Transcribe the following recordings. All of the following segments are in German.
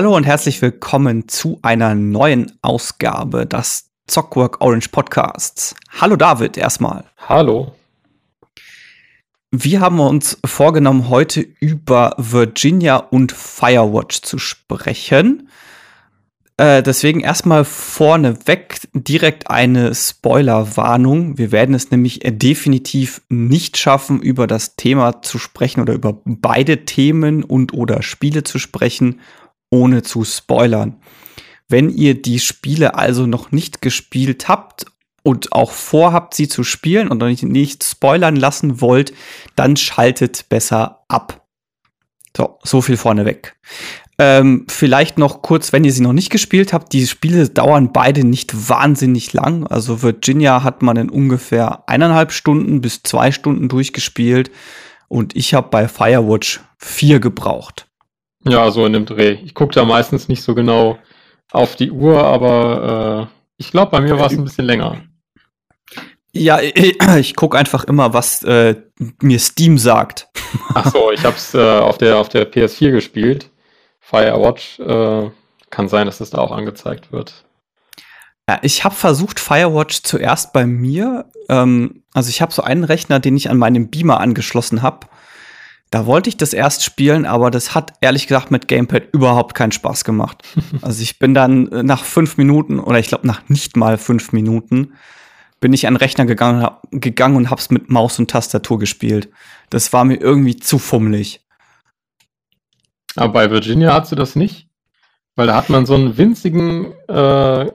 Hallo und herzlich willkommen zu einer neuen Ausgabe des Zockwork Orange Podcasts. Hallo David erstmal. Hallo. Wir haben uns vorgenommen, heute über Virginia und Firewatch zu sprechen. Äh, deswegen erstmal vorneweg direkt eine Spoilerwarnung. Wir werden es nämlich definitiv nicht schaffen, über das Thema zu sprechen oder über beide Themen und oder Spiele zu sprechen, ohne zu spoilern. Wenn ihr die Spiele also noch nicht gespielt habt und auch vorhabt, sie zu spielen und euch nicht spoilern lassen wollt, dann schaltet besser ab. So, so viel vorneweg. Ähm, vielleicht noch kurz, wenn ihr sie noch nicht gespielt habt, die Spiele dauern beide nicht wahnsinnig lang. Also Virginia hat man in ungefähr eineinhalb Stunden bis zwei Stunden durchgespielt und ich habe bei Firewatch vier gebraucht. Ja, so in dem Dreh. Ich gucke da meistens nicht so genau auf die Uhr, aber äh, ich glaube, bei mir war es ein bisschen länger. Ja, ich, gucke einfach immer, was äh, mir Steam sagt. Ach so, ich habe es äh, auf, der, auf der PS4 gespielt. Firewatch äh, kann sein, dass es da auch angezeigt wird. Ja, ich habe versucht, Firewatch zuerst bei mir. Ähm, also ich habe so einen Rechner, den ich an meinem Beamer angeschlossen habe. Da wollte ich das erst spielen, aber das hat ehrlich gesagt mit Gamepad überhaupt keinen Spaß gemacht. also ich bin dann nach fünf Minuten oder ich glaube nach nicht mal fünf Minuten bin ich an den Rechner gegangen, gegangen und hab's mit Maus und Tastatur gespielt. Das war mir irgendwie zu fummelig. Aber bei Virginia hast du das nicht? Weil da hat man so einen winzigen äh,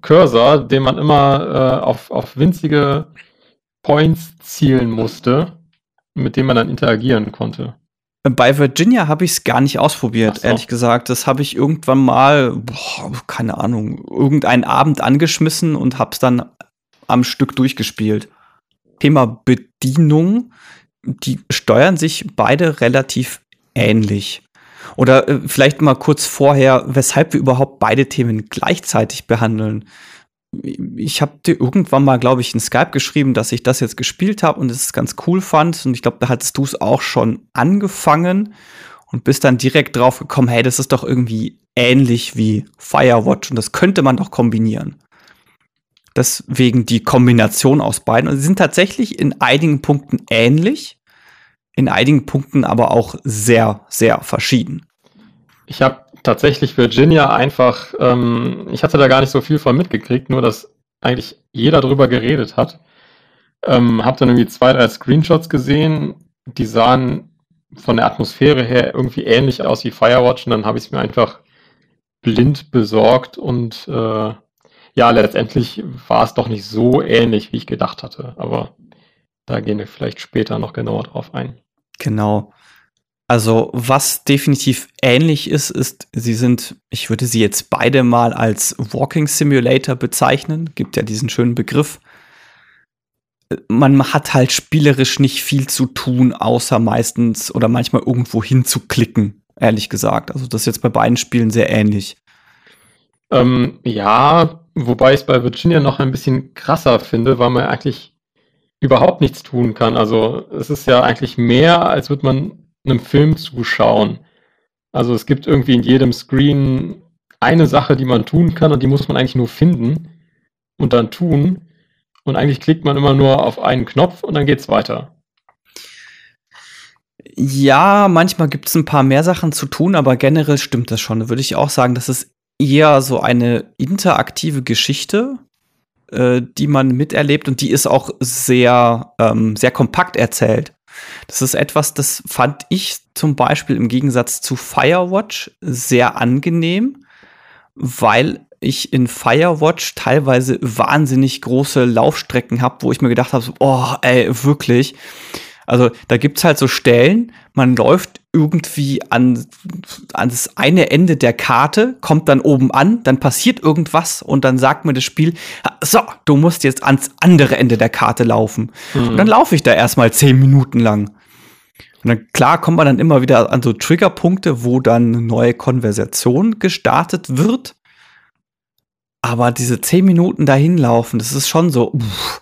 Cursor, den man immer äh, auf, auf winzige Points zielen musste, mit dem man dann interagieren konnte. Bei Virginia habe ich es gar nicht ausprobiert, so. ehrlich gesagt. Das habe ich irgendwann mal, boah, keine Ahnung, irgendeinen Abend angeschmissen und habe es dann am Stück durchgespielt. Thema Bedienung, die steuern sich beide relativ ähnlich. Oder äh, vielleicht mal kurz vorher, weshalb wir überhaupt beide Themen gleichzeitig behandeln. Ich habe dir irgendwann mal, glaube ich, in Skype geschrieben, dass ich das jetzt gespielt habe und es ganz cool fand. Und ich glaube, da hattest du es auch schon angefangen und bist dann direkt drauf gekommen, hey, das ist doch irgendwie ähnlich wie Firewatch und das könnte man doch kombinieren. Deswegen die Kombination aus beiden. Und sie sind tatsächlich in einigen Punkten ähnlich in einigen Punkten aber auch sehr, sehr verschieden. Ich habe tatsächlich Virginia einfach, ähm, ich hatte da gar nicht so viel von mitgekriegt, nur dass eigentlich jeder drüber geredet hat. Ähm, habe dann irgendwie zwei, drei Screenshots gesehen, die sahen von der Atmosphäre her irgendwie ähnlich aus wie Firewatch und dann habe ich es mir einfach blind besorgt und äh, ja, letztendlich war es doch nicht so ähnlich, wie ich gedacht hatte, aber da gehen wir vielleicht später noch genauer drauf ein. Genau. Also, was definitiv ähnlich ist, ist, sie sind, ich würde sie jetzt beide mal als Walking Simulator bezeichnen. Gibt ja diesen schönen Begriff. Man hat halt spielerisch nicht viel zu tun, außer meistens oder manchmal irgendwo hinzuklicken, ehrlich gesagt. Also, das ist jetzt bei beiden Spielen sehr ähnlich. Ähm, ja, wobei ich es bei Virginia noch ein bisschen krasser finde, weil man eigentlich überhaupt nichts tun kann. Also es ist ja eigentlich mehr, als würde man einem Film zuschauen. Also es gibt irgendwie in jedem Screen eine Sache, die man tun kann und die muss man eigentlich nur finden und dann tun. Und eigentlich klickt man immer nur auf einen Knopf und dann geht's weiter. Ja, manchmal gibt es ein paar mehr Sachen zu tun, aber generell stimmt das schon. Da würde ich auch sagen, das ist eher so eine interaktive Geschichte, äh, die man miterlebt und die ist auch sehr, ähm, sehr kompakt erzählt. Das ist etwas, das fand ich zum Beispiel im Gegensatz zu Firewatch sehr angenehm, weil ich in Firewatch teilweise wahnsinnig große Laufstrecken habe, wo ich mir gedacht habe, so, oh, ey, wirklich. Also da gibt's halt so Stellen, man läuft irgendwie an, an das eine Ende der Karte, kommt dann oben an, dann passiert irgendwas und dann sagt mir das Spiel, so, du musst jetzt ans andere Ende der Karte laufen. Mhm. Und dann laufe ich da erstmal zehn Minuten lang. Und dann, klar, kommt man dann immer wieder an so Triggerpunkte, wo dann eine neue Konversation gestartet wird. Aber diese zehn Minuten dahin laufen, das ist schon so, uff,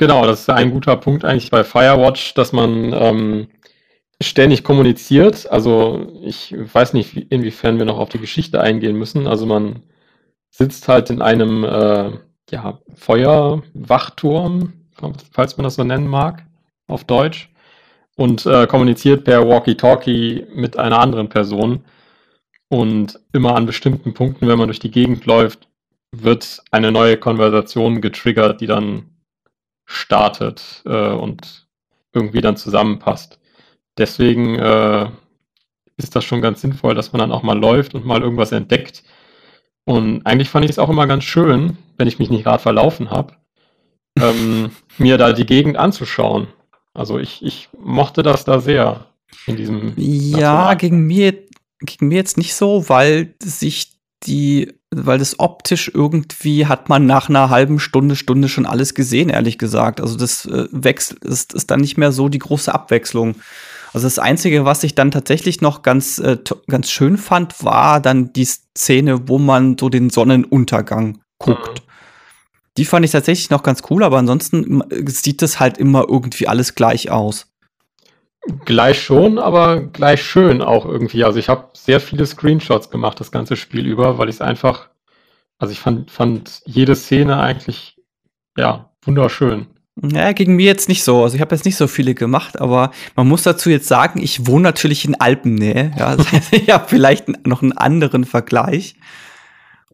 Genau, das ist ein guter Punkt eigentlich bei Firewatch, dass man ähm, ständig kommuniziert. Also ich weiß nicht, inwiefern wir noch auf die Geschichte eingehen müssen. Also man sitzt halt in einem äh, ja, Feuerwachturm, falls man das so nennen mag, auf Deutsch, und äh, kommuniziert per Walkie-Talkie mit einer anderen Person. Und immer an bestimmten Punkten, wenn man durch die Gegend läuft, wird eine neue Konversation getriggert, die dann startet äh, und irgendwie dann zusammenpasst. Deswegen äh, ist das schon ganz sinnvoll, dass man dann auch mal läuft und mal irgendwas entdeckt. Und eigentlich fand ich es auch immer ganz schön, wenn ich mich nicht gerade verlaufen habe, ähm, mir da die Gegend anzuschauen. Also ich, ich mochte das da sehr in diesem. Ja, gegen mir, gegen mir jetzt nicht so, weil sich die, weil das optisch irgendwie hat man nach einer halben Stunde, Stunde schon alles gesehen, ehrlich gesagt. Also das äh, wechselt, ist, ist dann nicht mehr so die große Abwechslung. Also das Einzige, was ich dann tatsächlich noch ganz, äh, ganz schön fand, war dann die Szene, wo man so den Sonnenuntergang guckt. Mhm. Die fand ich tatsächlich noch ganz cool, aber ansonsten sieht das halt immer irgendwie alles gleich aus. Gleich schon, aber gleich schön auch irgendwie. Also ich habe sehr viele Screenshots gemacht, das ganze Spiel über, weil ich es einfach, also ich fand, fand jede Szene eigentlich, ja, wunderschön. Ja, gegen mir jetzt nicht so. Also ich habe jetzt nicht so viele gemacht, aber man muss dazu jetzt sagen, ich wohne natürlich in Alpennähe. Ja, das heißt, ich habe vielleicht noch einen anderen Vergleich.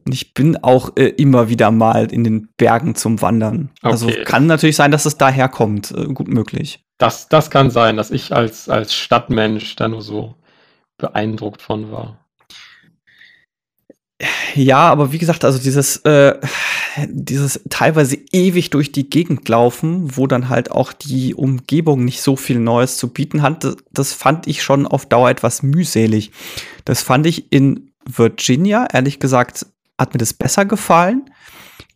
Und ich bin auch äh, immer wieder mal in den Bergen zum Wandern. Also okay. Also kann natürlich sein, dass es daher kommt. Äh, gut möglich. Das, das kann sein, dass ich als, als Stadtmensch da nur so beeindruckt von war. Ja, aber wie gesagt, also dieses, äh, dieses teilweise ewig durch die Gegend laufen, wo dann halt auch die Umgebung nicht so viel Neues zu bieten hat, das, das fand ich schon auf Dauer etwas mühselig. Das fand ich in Virginia, ehrlich gesagt, hat mir das besser gefallen.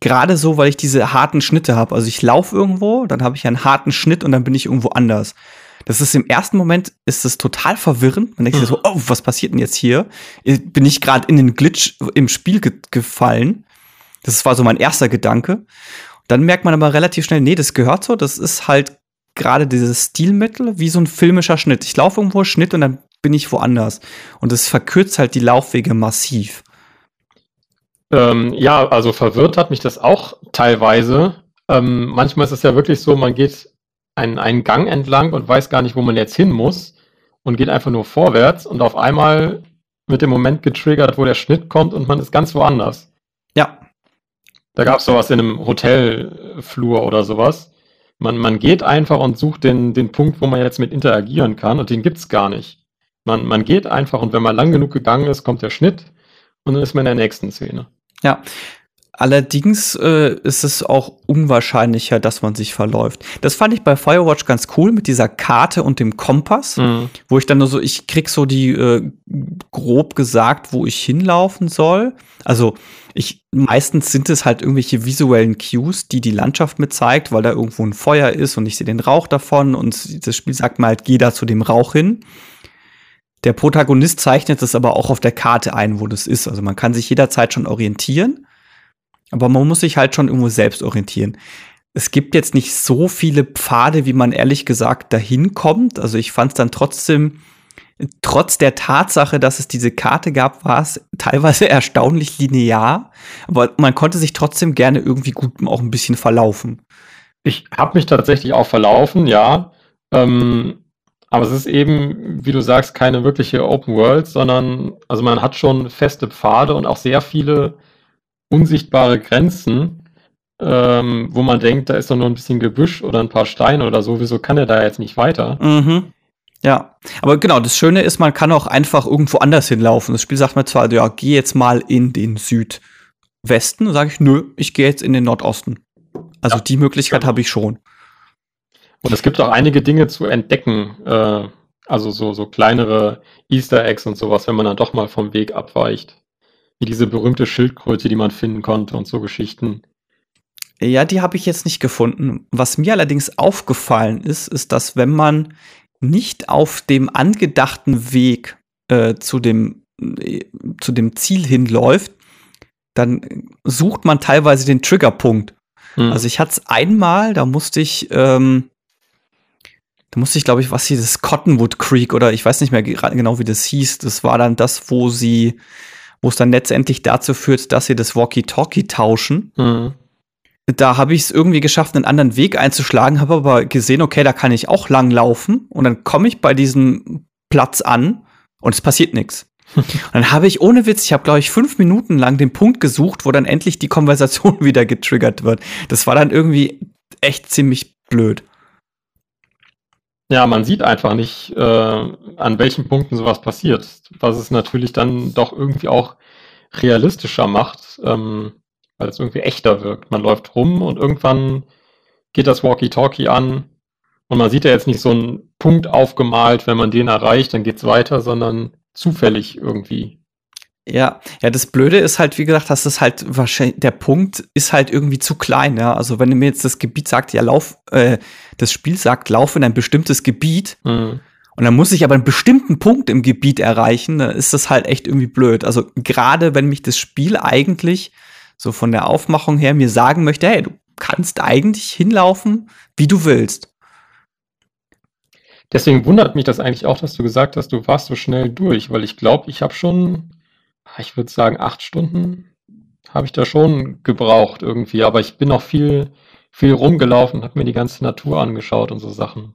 Gerade so, weil ich diese harten Schnitte habe. Also ich laufe irgendwo, dann habe ich einen harten Schnitt und dann bin ich irgendwo anders. Das ist im ersten Moment ist es total verwirrend. Man denkt sich so, mhm. oh, was passiert denn jetzt hier? Bin ich gerade in den Glitch im Spiel ge gefallen? Das war so mein erster Gedanke. Dann merkt man aber relativ schnell, nee, das gehört so. Das ist halt gerade dieses Stilmittel, wie so ein filmischer Schnitt. Ich laufe irgendwo Schnitt und dann bin ich woanders. Und das verkürzt halt die Laufwege massiv. Ähm, ja, also verwirrt hat mich das auch teilweise. Ähm, manchmal ist es ja wirklich so, man geht einen, einen Gang entlang und weiß gar nicht, wo man jetzt hin muss und geht einfach nur vorwärts und auf einmal wird der Moment getriggert, wo der Schnitt kommt und man ist ganz woanders. Ja. Da gab es sowas in einem Hotelflur oder sowas. Man, man geht einfach und sucht den, den Punkt, wo man jetzt mit interagieren kann und den gibt es gar nicht. Man, man geht einfach und wenn man lang genug gegangen ist, kommt der Schnitt und dann ist man in der nächsten Szene. Ja. Allerdings äh, ist es auch unwahrscheinlicher, dass man sich verläuft. Das fand ich bei Firewatch ganz cool mit dieser Karte und dem Kompass, mhm. wo ich dann nur so, ich krieg so die äh, grob gesagt, wo ich hinlaufen soll. Also ich meistens sind es halt irgendwelche visuellen Cues, die die Landschaft mir zeigt, weil da irgendwo ein Feuer ist und ich sehe den Rauch davon und das Spiel sagt mir halt, geh da zu dem Rauch hin. Der Protagonist zeichnet es aber auch auf der Karte ein, wo das ist. Also man kann sich jederzeit schon orientieren, aber man muss sich halt schon irgendwo selbst orientieren. Es gibt jetzt nicht so viele Pfade, wie man ehrlich gesagt dahin kommt. Also ich fand es dann trotzdem, trotz der Tatsache, dass es diese Karte gab, war es teilweise erstaunlich linear. Aber man konnte sich trotzdem gerne irgendwie gut auch ein bisschen verlaufen. Ich habe mich tatsächlich auch verlaufen, ja. Ähm, aber es ist eben, wie du sagst, keine wirkliche Open World, sondern also man hat schon feste Pfade und auch sehr viele unsichtbare Grenzen, ähm, wo man denkt, da ist doch nur ein bisschen Gebüsch oder ein paar Steine oder so. Wieso kann er da jetzt nicht weiter? Mhm. Ja, aber genau, das Schöne ist, man kann auch einfach irgendwo anders hinlaufen. Das Spiel sagt mir zwar, ja, geh jetzt mal in den Südwesten. Sage ich, nö, ich gehe jetzt in den Nordosten. Also ja, die Möglichkeit genau. habe ich schon. Und es gibt auch einige Dinge zu entdecken, äh, also so, so kleinere Easter Eggs und sowas, wenn man dann doch mal vom Weg abweicht. Wie diese berühmte Schildkröte, die man finden konnte und so Geschichten. Ja, die habe ich jetzt nicht gefunden. Was mir allerdings aufgefallen ist, ist, dass wenn man nicht auf dem angedachten Weg äh, zu, dem, äh, zu dem Ziel hinläuft, dann sucht man teilweise den Triggerpunkt. Hm. Also ich hatte es einmal, da musste ich ähm, da musste ich, glaube ich, was hier, das Cottonwood Creek oder ich weiß nicht mehr genau, wie das hieß. Das war dann das, wo sie, wo es dann letztendlich dazu führt, dass sie das Walkie-Talkie tauschen. Mhm. Da habe ich es irgendwie geschafft, einen anderen Weg einzuschlagen, habe aber gesehen, okay, da kann ich auch lang laufen. Und dann komme ich bei diesem Platz an und es passiert nichts. Und dann habe ich ohne Witz, ich habe glaube ich fünf Minuten lang den Punkt gesucht, wo dann endlich die Konversation wieder getriggert wird. Das war dann irgendwie echt ziemlich blöd. Ja, man sieht einfach nicht, äh, an welchen Punkten sowas passiert, was es natürlich dann doch irgendwie auch realistischer macht, ähm, weil es irgendwie echter wirkt. Man läuft rum und irgendwann geht das Walkie-Talkie an und man sieht ja jetzt nicht so einen Punkt aufgemalt, wenn man den erreicht, dann geht's weiter, sondern zufällig irgendwie. Ja, ja, das Blöde ist halt, wie gesagt, dass es halt wahrscheinlich, der Punkt ist halt irgendwie zu klein, ja. Also wenn mir jetzt das Gebiet sagt, ja, lauf, äh, das Spiel sagt, lauf in ein bestimmtes Gebiet mhm. und dann muss ich aber einen bestimmten Punkt im Gebiet erreichen, dann ist das halt echt irgendwie blöd. Also gerade wenn mich das Spiel eigentlich so von der Aufmachung her mir sagen möchte, hey, du kannst eigentlich hinlaufen, wie du willst. Deswegen wundert mich das eigentlich auch, dass du gesagt hast, du warst so schnell durch, weil ich glaube, ich habe schon ich würde sagen, acht Stunden habe ich da schon gebraucht irgendwie, aber ich bin noch viel, viel rumgelaufen, habe mir die ganze Natur angeschaut und so Sachen.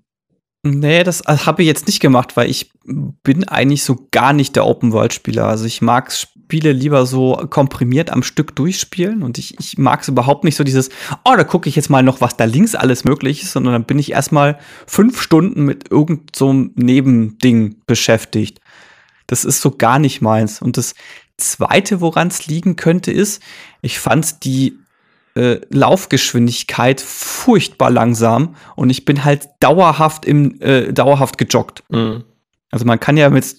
Nee, das habe ich jetzt nicht gemacht, weil ich bin eigentlich so gar nicht der Open-World-Spieler. Also ich mag Spiele lieber so komprimiert am Stück durchspielen und ich, ich mag es überhaupt nicht so dieses, oh, da gucke ich jetzt mal noch, was da links alles möglich ist, sondern dann bin ich erstmal fünf Stunden mit irgendeinem so Nebending beschäftigt. Das ist so gar nicht meins. Und das Zweite, woran es liegen könnte, ist, ich fand die äh, Laufgeschwindigkeit furchtbar langsam und ich bin halt dauerhaft im äh, dauerhaft gejoggt. Mhm. Also man kann ja mit,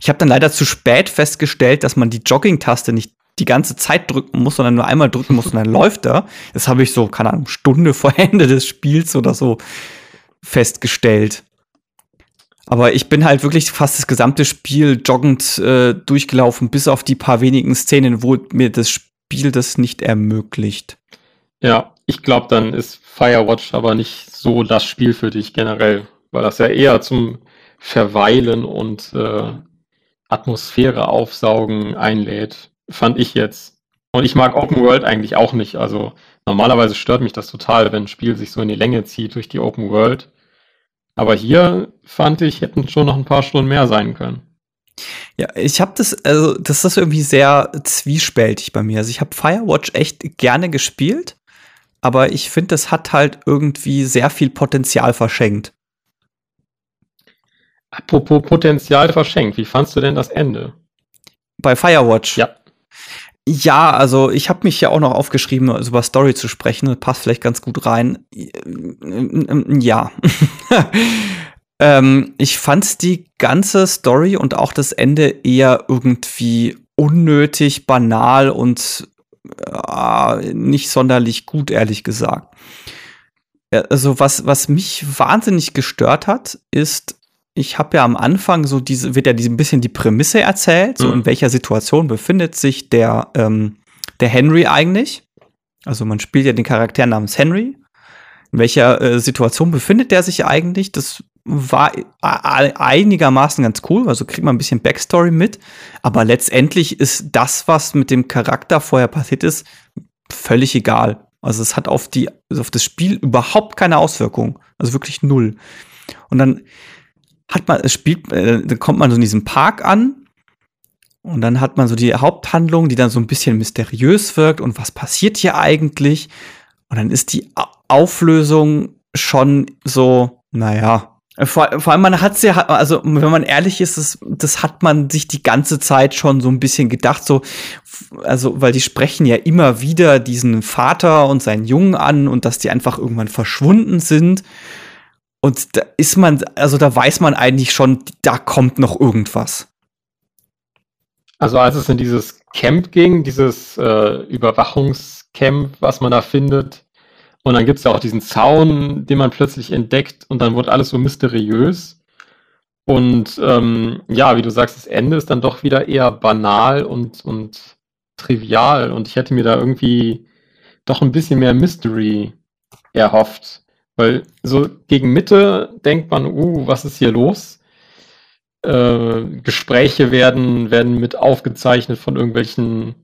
ich habe dann leider zu spät festgestellt, dass man die Jogging-Taste nicht die ganze Zeit drücken muss, sondern nur einmal drücken muss und dann läuft er. Das habe ich so, keine Ahnung, Stunde vor Ende des Spiels oder so festgestellt. Aber ich bin halt wirklich fast das gesamte Spiel joggend äh, durchgelaufen, bis auf die paar wenigen Szenen, wo mir das Spiel das nicht ermöglicht. Ja, ich glaube, dann ist Firewatch aber nicht so das Spiel für dich generell, weil das ja eher zum Verweilen und äh, Atmosphäre aufsaugen einlädt, fand ich jetzt. Und ich mag Open World eigentlich auch nicht. Also normalerweise stört mich das total, wenn ein Spiel sich so in die Länge zieht durch die Open World. Aber hier fand ich, hätten schon noch ein paar Stunden mehr sein können. Ja, ich habe das, also das ist irgendwie sehr zwiespältig bei mir. Also ich habe Firewatch echt gerne gespielt, aber ich finde, das hat halt irgendwie sehr viel Potenzial verschenkt. Apropos Potenzial verschenkt, wie fandst du denn das Ende? Bei Firewatch? Ja. Ja, also ich habe mich ja auch noch aufgeschrieben, also über Story zu sprechen. Das passt vielleicht ganz gut rein. Ja. ähm, ich fand die ganze Story und auch das Ende eher irgendwie unnötig, banal und äh, nicht sonderlich gut, ehrlich gesagt. Also was, was mich wahnsinnig gestört hat, ist ich habe ja am Anfang so diese, wird ja ein bisschen die Prämisse erzählt, so mhm. in welcher Situation befindet sich der, ähm, der Henry eigentlich. Also man spielt ja den Charakter namens Henry. In welcher äh, Situation befindet der sich eigentlich? Das war einigermaßen ganz cool, also kriegt man ein bisschen Backstory mit, aber letztendlich ist das, was mit dem Charakter vorher passiert ist, völlig egal. Also es hat auf die, auf das Spiel überhaupt keine Auswirkung. Also wirklich null. Und dann hat man, es spielt, äh, dann kommt man so in diesem Park an und dann hat man so die Haupthandlung, die dann so ein bisschen mysteriös wirkt und was passiert hier eigentlich? Und dann ist die Auflösung schon so, naja. Vor, vor allem, man hat ja, also wenn man ehrlich ist, das, das hat man sich die ganze Zeit schon so ein bisschen gedacht, so, also, weil die sprechen ja immer wieder diesen Vater und seinen Jungen an und dass die einfach irgendwann verschwunden sind. Und da ist man, also da weiß man eigentlich schon, da kommt noch irgendwas. Also als es in dieses Camp ging, dieses äh, Überwachungscamp, was man da findet, und dann gibt es ja auch diesen Zaun, den man plötzlich entdeckt und dann wird alles so mysteriös. Und ähm, ja, wie du sagst, das Ende ist dann doch wieder eher banal und, und trivial. Und ich hätte mir da irgendwie doch ein bisschen mehr Mystery erhofft. Weil so gegen Mitte denkt man, uh, was ist hier los? Äh, Gespräche werden, werden mit aufgezeichnet von irgendwelchen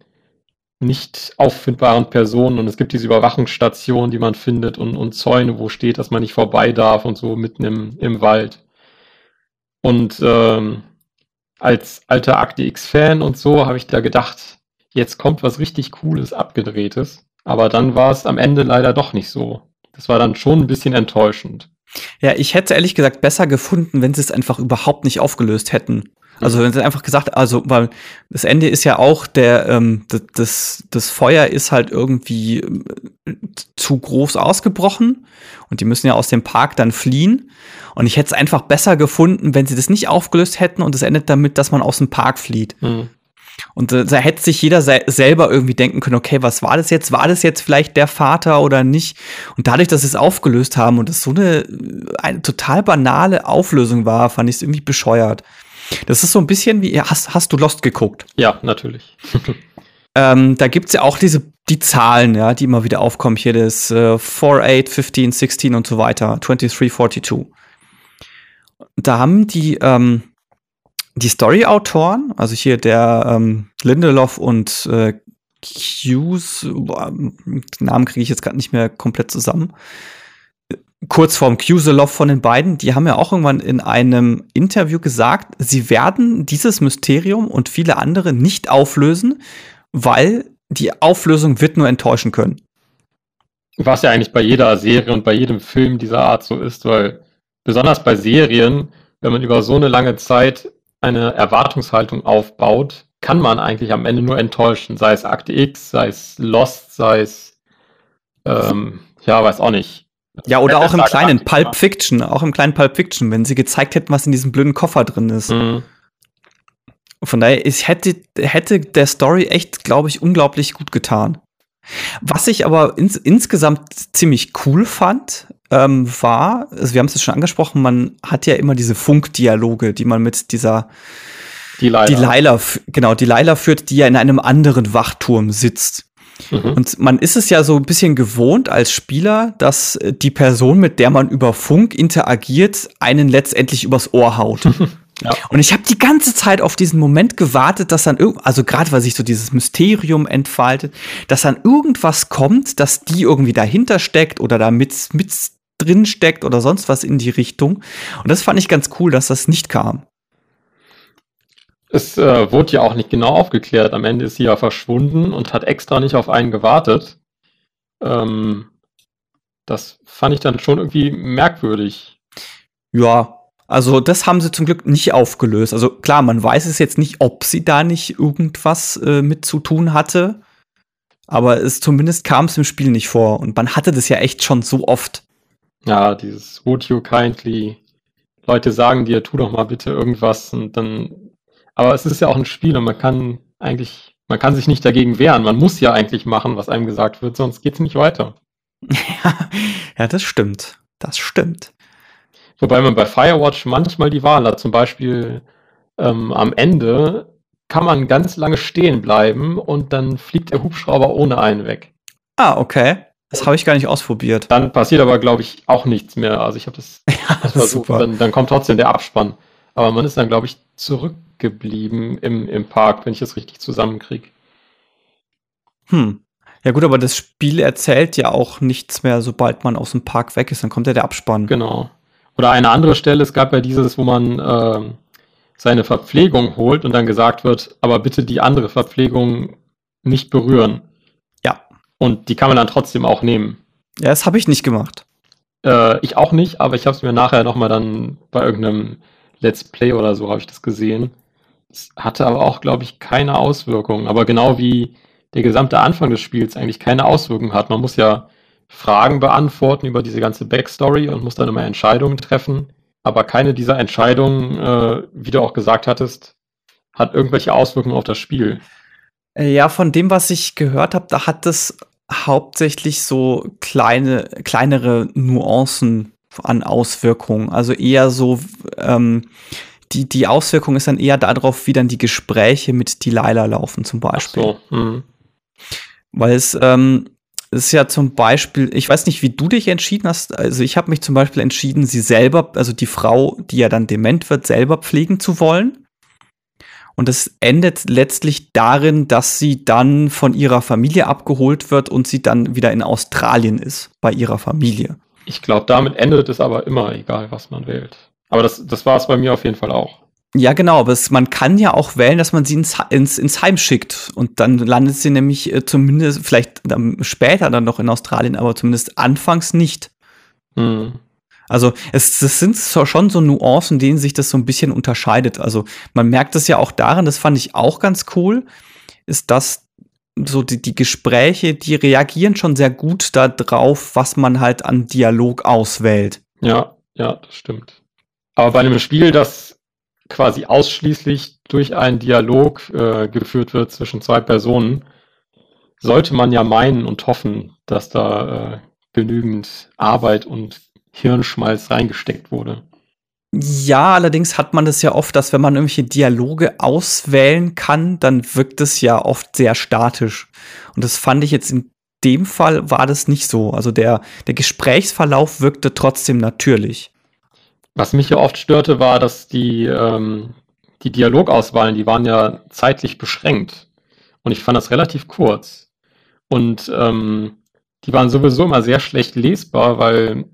nicht auffindbaren Personen und es gibt diese Überwachungsstation, die man findet und, und Zäune, wo steht, dass man nicht vorbei darf und so mitten im, im Wald. Und ähm, als alter Akte X-Fan und so habe ich da gedacht, jetzt kommt was richtig Cooles, Abgedrehtes. Aber dann war es am Ende leider doch nicht so. Das war dann schon ein bisschen enttäuschend. Ja, ich hätte ehrlich gesagt besser gefunden, wenn sie es einfach überhaupt nicht aufgelöst hätten. Also wenn sie einfach gesagt, also weil das Ende ist ja auch der ähm, das das Feuer ist halt irgendwie äh, zu groß ausgebrochen und die müssen ja aus dem Park dann fliehen und ich hätte es einfach besser gefunden, wenn sie das nicht aufgelöst hätten und es endet damit, dass man aus dem Park flieht. Mhm. Und äh, da hätte sich jeder se selber irgendwie denken können, okay, was war das jetzt? War das jetzt vielleicht der Vater oder nicht? Und dadurch, dass sie es aufgelöst haben und es so eine, eine total banale Auflösung war, fand ich es irgendwie bescheuert. Das ist so ein bisschen wie, hast, hast du Lost geguckt? Ja, natürlich. ähm, da gibt's ja auch diese, die Zahlen, ja, die immer wieder aufkommen. Hier das äh, 4, 8, 15, 16 und so weiter, 23, 42. Da haben die, ähm, die Story-Autoren, also hier der ähm, Lindelof und äh, Hughes, boah, Namen kriege ich jetzt gerade nicht mehr komplett zusammen, kurz vorm Kuselov von den beiden, die haben ja auch irgendwann in einem Interview gesagt, sie werden dieses Mysterium und viele andere nicht auflösen, weil die Auflösung wird nur enttäuschen können. Was ja eigentlich bei jeder Serie und bei jedem Film dieser Art so ist, weil besonders bei Serien, wenn man über so eine lange Zeit eine Erwartungshaltung aufbaut, kann man eigentlich am Ende nur enttäuschen, sei es Akte X, sei es Lost, sei es ähm, ja, weiß auch nicht, ja, oder auch im kleinen Pulp Fiction, auch im kleinen Pulp Fiction, wenn sie gezeigt hätten, was in diesem blöden Koffer drin ist. Mhm. Von daher, ich hätte, hätte der Story echt, glaube ich, unglaublich gut getan. Was ich aber ins, insgesamt ziemlich cool fand, ähm, war, also wir haben es jetzt schon angesprochen, man hat ja immer diese Funkdialoge, die man mit dieser die Laila, genau, die Laila führt, die ja in einem anderen Wachturm sitzt. Mhm. Und man ist es ja so ein bisschen gewohnt als Spieler, dass äh, die Person, mit der man über Funk interagiert, einen letztendlich übers Ohr haut. Ja. Und ich habe die ganze Zeit auf diesen Moment gewartet, dass dann irgend, also gerade weil sich so dieses Mysterium entfaltet, dass dann irgendwas kommt, dass die irgendwie dahinter steckt oder da mit, mit drin steckt oder sonst was in die Richtung. Und das fand ich ganz cool, dass das nicht kam. Es äh, wurde ja auch nicht genau aufgeklärt. Am Ende ist sie ja verschwunden und hat extra nicht auf einen gewartet. Ähm, das fand ich dann schon irgendwie merkwürdig. Ja, also das haben sie zum Glück nicht aufgelöst. Also klar, man weiß es jetzt nicht, ob sie da nicht irgendwas äh, mit zu tun hatte. Aber es zumindest kam es im Spiel nicht vor. Und man hatte das ja echt schon so oft. Ja, dieses Would you kindly Leute sagen dir, tu doch mal bitte irgendwas und dann aber es ist ja auch ein Spiel und man kann eigentlich, man kann sich nicht dagegen wehren. Man muss ja eigentlich machen, was einem gesagt wird, sonst geht es nicht weiter. ja, das stimmt. Das stimmt. Wobei man bei Firewatch manchmal die Wahl hat. Zum Beispiel ähm, am Ende kann man ganz lange stehen bleiben und dann fliegt der Hubschrauber ohne einen weg. Ah, okay. Das habe ich gar nicht ausprobiert. Dann passiert aber, glaube ich, auch nichts mehr. Also ich habe das, ja, das versucht. Dann, dann, kommt trotzdem der Abspann. Aber man ist dann, glaube ich, zurückgeblieben im, im Park, wenn ich das richtig zusammenkriege. Hm. Ja gut, aber das Spiel erzählt ja auch nichts mehr, sobald man aus dem Park weg ist. Dann kommt ja der Abspann. Genau. Oder eine andere Stelle, es gab ja dieses, wo man äh, seine Verpflegung holt und dann gesagt wird, aber bitte die andere Verpflegung nicht berühren. Ja. Und die kann man dann trotzdem auch nehmen. Ja, das habe ich nicht gemacht. Äh, ich auch nicht, aber ich habe es mir nachher nochmal dann bei irgendeinem Let's Play oder so habe ich das gesehen. Es hatte aber auch, glaube ich, keine Auswirkungen. Aber genau wie der gesamte Anfang des Spiels eigentlich keine Auswirkungen hat. Man muss ja Fragen beantworten über diese ganze Backstory und muss dann immer Entscheidungen treffen. Aber keine dieser Entscheidungen, äh, wie du auch gesagt hattest, hat irgendwelche Auswirkungen auf das Spiel. Äh, ja, von dem, was ich gehört habe, da hat es hauptsächlich so kleine, kleinere Nuancen an Auswirkungen. Also eher so, ähm, die, die Auswirkung ist dann eher darauf, wie dann die Gespräche mit Delilah laufen, zum Beispiel. So, hm. Weil es, ähm, ist ja zum Beispiel, ich weiß nicht, wie du dich entschieden hast. Also ich habe mich zum Beispiel entschieden, sie selber, also die Frau, die ja dann dement wird, selber pflegen zu wollen. Und es endet letztlich darin, dass sie dann von ihrer Familie abgeholt wird und sie dann wieder in Australien ist, bei ihrer Familie. Ich glaube, damit endet es aber immer, egal was man wählt. Aber das, das war es bei mir auf jeden Fall auch. Ja, genau, aber es, man kann ja auch wählen, dass man sie ins, ins, ins Heim schickt. Und dann landet sie nämlich äh, zumindest, vielleicht ähm, später dann noch in Australien, aber zumindest anfangs nicht. Hm. Also es, es sind schon so Nuancen, denen sich das so ein bisschen unterscheidet. Also man merkt es ja auch daran, das fand ich auch ganz cool, ist, dass so die, die Gespräche, die reagieren schon sehr gut darauf, was man halt an Dialog auswählt. Ja, ja, das stimmt. Aber bei einem Spiel, das quasi ausschließlich durch einen Dialog äh, geführt wird zwischen zwei Personen, sollte man ja meinen und hoffen, dass da äh, genügend Arbeit und Hirnschmalz reingesteckt wurde. Ja, allerdings hat man das ja oft, dass wenn man irgendwelche Dialoge auswählen kann, dann wirkt es ja oft sehr statisch. Und das fand ich jetzt in dem Fall war das nicht so. Also der, der Gesprächsverlauf wirkte trotzdem natürlich. Was mich ja oft störte, war, dass die, ähm, die Dialogauswahlen, die waren ja zeitlich beschränkt. Und ich fand das relativ kurz. Und ähm, die waren sowieso immer sehr schlecht lesbar, weil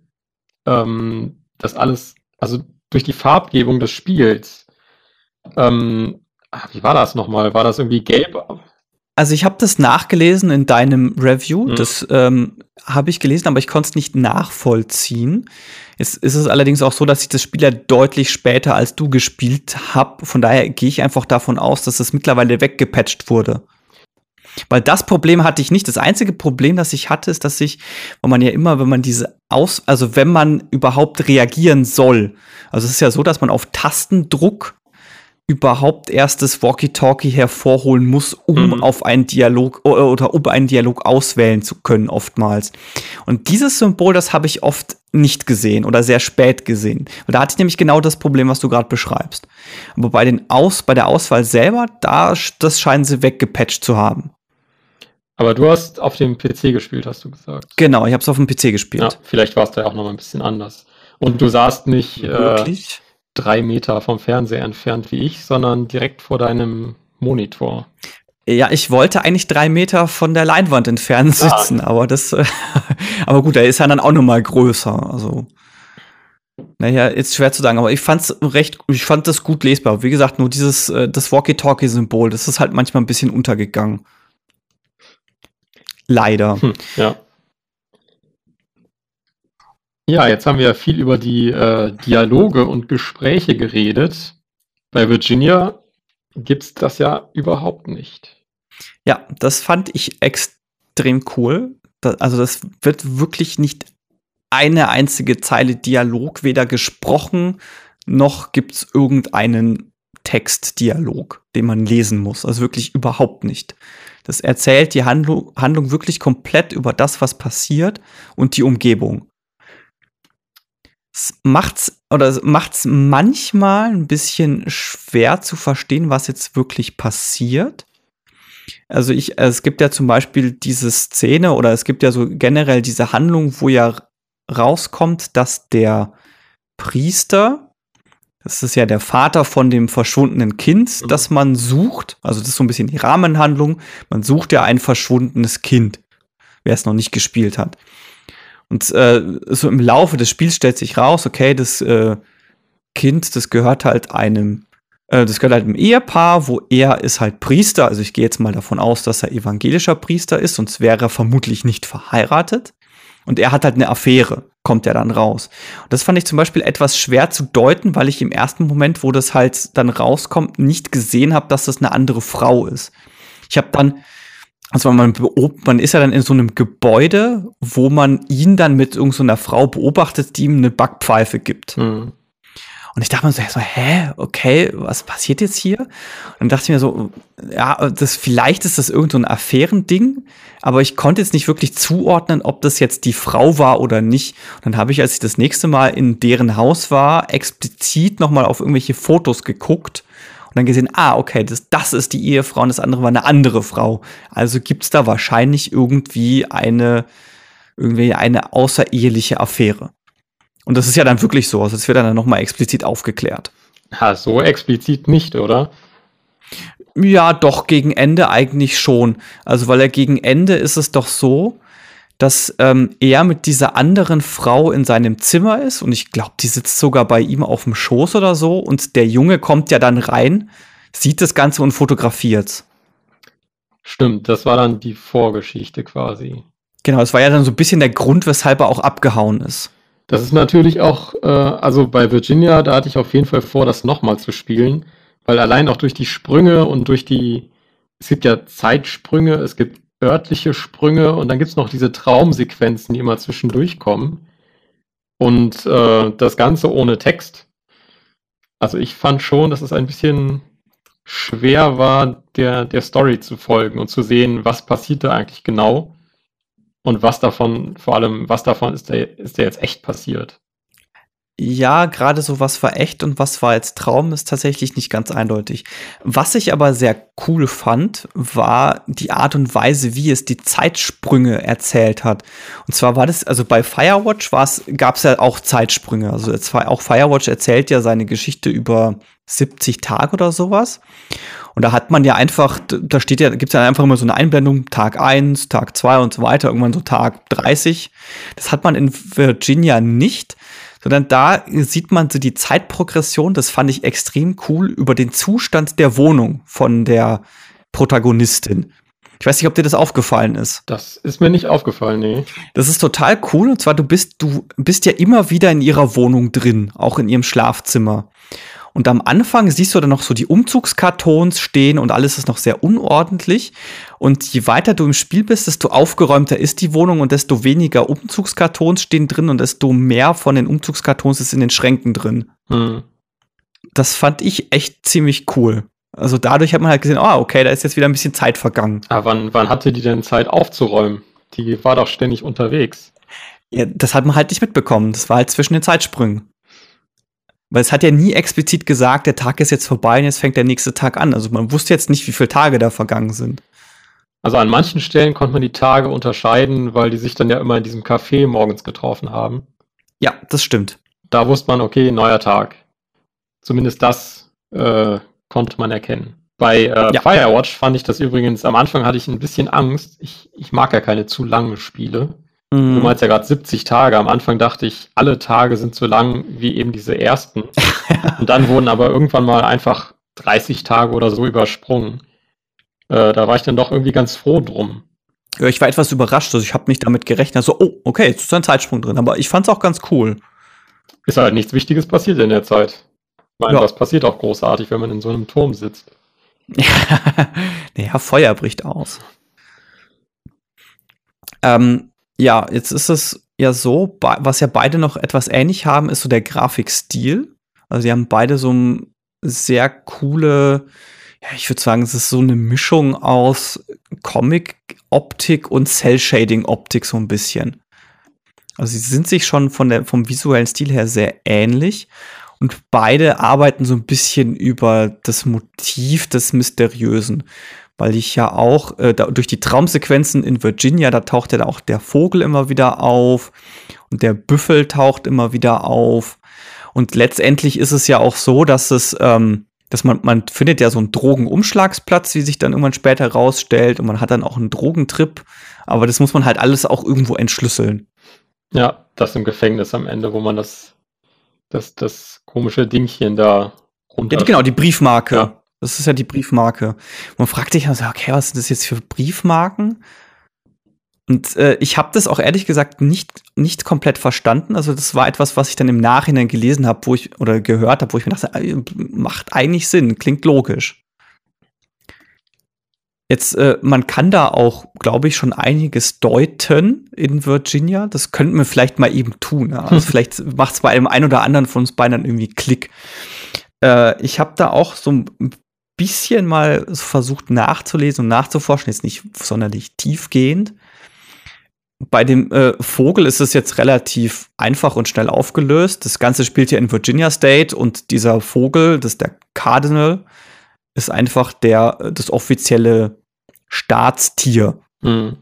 ähm, das alles, also durch die Farbgebung des Spiels, ähm, ah, wie war das nochmal? War das irgendwie gelb? Also ich habe das nachgelesen in deinem Review. Mhm. Das ähm, habe ich gelesen, aber ich konnte es nicht nachvollziehen. Jetzt ist es allerdings auch so, dass ich das Spiel ja deutlich später als du gespielt habe. Von daher gehe ich einfach davon aus, dass es mittlerweile weggepatcht wurde. Weil das Problem hatte ich nicht. Das einzige Problem, das ich hatte, ist, dass ich, weil man ja immer, wenn man diese aus, also wenn man überhaupt reagieren soll, also es ist ja so, dass man auf Tastendruck überhaupt erst das Walkie-Talkie hervorholen muss, um mhm. auf einen Dialog oder um einen Dialog auswählen zu können, oftmals. Und dieses Symbol, das habe ich oft nicht gesehen oder sehr spät gesehen. Und da hatte ich nämlich genau das Problem, was du gerade beschreibst. Aber bei den Aus, bei der Auswahl selber, da, das scheinen sie weggepatcht zu haben. Aber du hast auf dem PC gespielt, hast du gesagt. Genau, ich habe es auf dem PC gespielt. Ja, vielleicht war es da ja auch noch mal ein bisschen anders. Und du saßt nicht äh, drei Meter vom Fernseher entfernt wie ich, sondern direkt vor deinem Monitor. Ja, ich wollte eigentlich drei Meter von der Leinwand entfernt ah. sitzen, ah. aber das, aber gut, er ist ja dann auch noch mal größer. Also, naja, ist schwer zu sagen, aber ich fand's recht, ich fand das gut lesbar. Wie gesagt, nur dieses, äh, das Walkie-Talkie-Symbol, das ist halt manchmal ein bisschen untergegangen. Leider. Hm, ja. Ja, jetzt haben wir ja viel über die äh, Dialoge und Gespräche geredet. Bei Virginia gibt's das ja überhaupt nicht. Ja, das fand ich extrem cool. Das, also das wird wirklich nicht eine einzige Zeile Dialog weder gesprochen noch gibt's irgendeinen Textdialog, den man lesen muss. Also wirklich überhaupt nicht. Das erzählt die Handlung, Handlung wirklich komplett über das, was passiert und die Umgebung. Es macht's oder macht's manchmal ein bisschen schwer zu verstehen, was jetzt wirklich passiert. Also ich, es gibt ja zum Beispiel diese Szene oder es gibt ja so generell diese Handlung, wo ja rauskommt, dass der Priester das ist ja der Vater von dem verschwundenen Kind, mhm. das man sucht. Also das ist so ein bisschen die Rahmenhandlung. Man sucht ja ein verschwundenes Kind, wer es noch nicht gespielt hat. Und äh, so im Laufe des Spiels stellt sich raus, okay, das äh, Kind, das gehört halt einem, äh, das gehört halt einem Ehepaar, wo er ist halt Priester. Also ich gehe jetzt mal davon aus, dass er evangelischer Priester ist, sonst wäre er vermutlich nicht verheiratet. Und er hat halt eine Affäre, kommt er dann raus. Und das fand ich zum Beispiel etwas schwer zu deuten, weil ich im ersten Moment, wo das halt dann rauskommt, nicht gesehen habe, dass das eine andere Frau ist. Ich habe dann, also man, man ist ja dann in so einem Gebäude, wo man ihn dann mit irgendeiner so Frau beobachtet, die ihm eine Backpfeife gibt. Mhm. Und ich dachte mir so, so, hä, okay, was passiert jetzt hier? Und dann dachte ich mir so, ja, das, vielleicht ist das irgendein so Affärending, aber ich konnte jetzt nicht wirklich zuordnen, ob das jetzt die Frau war oder nicht. Und dann habe ich, als ich das nächste Mal in deren Haus war, explizit nochmal auf irgendwelche Fotos geguckt und dann gesehen, ah, okay, das, das ist die Ehefrau und das andere war eine andere Frau. Also gibt's da wahrscheinlich irgendwie eine, irgendwie eine außereheliche Affäre. Und das ist ja dann wirklich so, also das wird dann nochmal explizit aufgeklärt. Ja, so explizit nicht, oder? Ja, doch, gegen Ende eigentlich schon. Also, weil er gegen Ende ist es doch so, dass ähm, er mit dieser anderen Frau in seinem Zimmer ist und ich glaube, die sitzt sogar bei ihm auf dem Schoß oder so und der Junge kommt ja dann rein, sieht das Ganze und fotografiert. Stimmt, das war dann die Vorgeschichte quasi. Genau, es war ja dann so ein bisschen der Grund, weshalb er auch abgehauen ist. Das ist natürlich auch, äh, also bei Virginia, da hatte ich auf jeden Fall vor, das nochmal zu spielen, weil allein auch durch die Sprünge und durch die, es gibt ja Zeitsprünge, es gibt örtliche Sprünge und dann gibt es noch diese Traumsequenzen, die immer zwischendurch kommen. Und äh, das Ganze ohne Text. Also ich fand schon, dass es ein bisschen schwer war, der, der Story zu folgen und zu sehen, was passiert da eigentlich genau und was davon, vor allem, was davon ist der, ist der jetzt echt passiert ja, gerade so was war echt und was war jetzt Traum, ist tatsächlich nicht ganz eindeutig. Was ich aber sehr cool fand, war die Art und Weise, wie es die Zeitsprünge erzählt hat. Und zwar war das, also bei Firewatch gab es ja auch Zeitsprünge. Also auch Firewatch erzählt ja seine Geschichte über 70 Tage oder sowas. Und da hat man ja einfach, da steht ja, gibt es ja einfach immer so eine Einblendung, Tag 1, Tag 2 und so weiter, irgendwann so Tag 30. Das hat man in Virginia nicht sondern da sieht man so die Zeitprogression, das fand ich extrem cool, über den Zustand der Wohnung von der Protagonistin. Ich weiß nicht, ob dir das aufgefallen ist. Das ist mir nicht aufgefallen, nee. Das ist total cool. Und zwar, du bist, du bist ja immer wieder in ihrer Wohnung drin, auch in ihrem Schlafzimmer. Und am Anfang siehst du dann noch so die Umzugskartons stehen und alles ist noch sehr unordentlich. Und je weiter du im Spiel bist, desto aufgeräumter ist die Wohnung und desto weniger Umzugskartons stehen drin und desto mehr von den Umzugskartons ist in den Schränken drin. Hm. Das fand ich echt ziemlich cool. Also dadurch hat man halt gesehen, ah, oh, okay, da ist jetzt wieder ein bisschen Zeit vergangen. Aber wann, wann hatte die denn Zeit aufzuräumen? Die war doch ständig unterwegs. Ja, das hat man halt nicht mitbekommen. Das war halt zwischen den Zeitsprüngen. Weil es hat ja nie explizit gesagt, der Tag ist jetzt vorbei und jetzt fängt der nächste Tag an. Also man wusste jetzt nicht, wie viele Tage da vergangen sind. Also an manchen Stellen konnte man die Tage unterscheiden, weil die sich dann ja immer in diesem Café morgens getroffen haben. Ja, das stimmt. Da wusste man, okay, neuer Tag. Zumindest das äh, konnte man erkennen. Bei äh, ja. Firewatch fand ich das übrigens, am Anfang hatte ich ein bisschen Angst. Ich, ich mag ja keine zu langen Spiele. Mhm. Du meinst ja gerade 70 Tage. Am Anfang dachte ich, alle Tage sind so lang wie eben diese ersten. Und dann wurden aber irgendwann mal einfach 30 Tage oder so übersprungen. Äh, da war ich dann doch irgendwie ganz froh drum. Ja, ich war etwas überrascht. Also ich habe nicht damit gerechnet. So, oh, okay, jetzt ist ein Zeitsprung drin. Aber ich fand es auch ganz cool. Ist halt nichts Wichtiges passiert in der Zeit. Ich meine, ja. was passiert auch großartig, wenn man in so einem Turm sitzt. naja, Feuer bricht aus. Ähm, ja, jetzt ist es ja so, was ja beide noch etwas ähnlich haben, ist so der Grafikstil. Also sie haben beide so ein sehr coole, ja, ich würde sagen, es ist so eine Mischung aus Comic-Optik und Cell-Shading-Optik so ein bisschen. Also sie sind sich schon von der, vom visuellen Stil her sehr ähnlich und beide arbeiten so ein bisschen über das Motiv des Mysteriösen weil ich ja auch äh, da, durch die Traumsequenzen in Virginia, da taucht ja auch der Vogel immer wieder auf und der Büffel taucht immer wieder auf. Und letztendlich ist es ja auch so, dass es, ähm, dass man, man findet ja so einen Drogenumschlagsplatz, wie sich dann irgendwann später rausstellt, und man hat dann auch einen Drogentrip, aber das muss man halt alles auch irgendwo entschlüsseln. Ja, das im Gefängnis am Ende, wo man das, das, das komische Dingchen da runter. Ja, genau, die Briefmarke. Ja. Das ist ja die Briefmarke. Man fragt sich also, okay, was sind das jetzt für Briefmarken? Und äh, ich habe das auch ehrlich gesagt nicht, nicht komplett verstanden. Also das war etwas, was ich dann im Nachhinein gelesen habe, wo ich oder gehört habe, wo ich mir dachte, äh, macht eigentlich Sinn, klingt logisch. Jetzt, äh, man kann da auch, glaube ich, schon einiges deuten in Virginia. Das könnten wir vielleicht mal eben tun. Ja? Also vielleicht macht es bei einem einen oder anderen von uns beiden irgendwie Klick. Äh, ich habe da auch so ein bisschen mal versucht nachzulesen und nachzuforschen, jetzt nicht sonderlich tiefgehend. Bei dem äh, Vogel ist es jetzt relativ einfach und schnell aufgelöst. Das Ganze spielt ja in Virginia State und dieser Vogel, das ist der Cardinal, ist einfach der, das offizielle Staatstier. Mhm.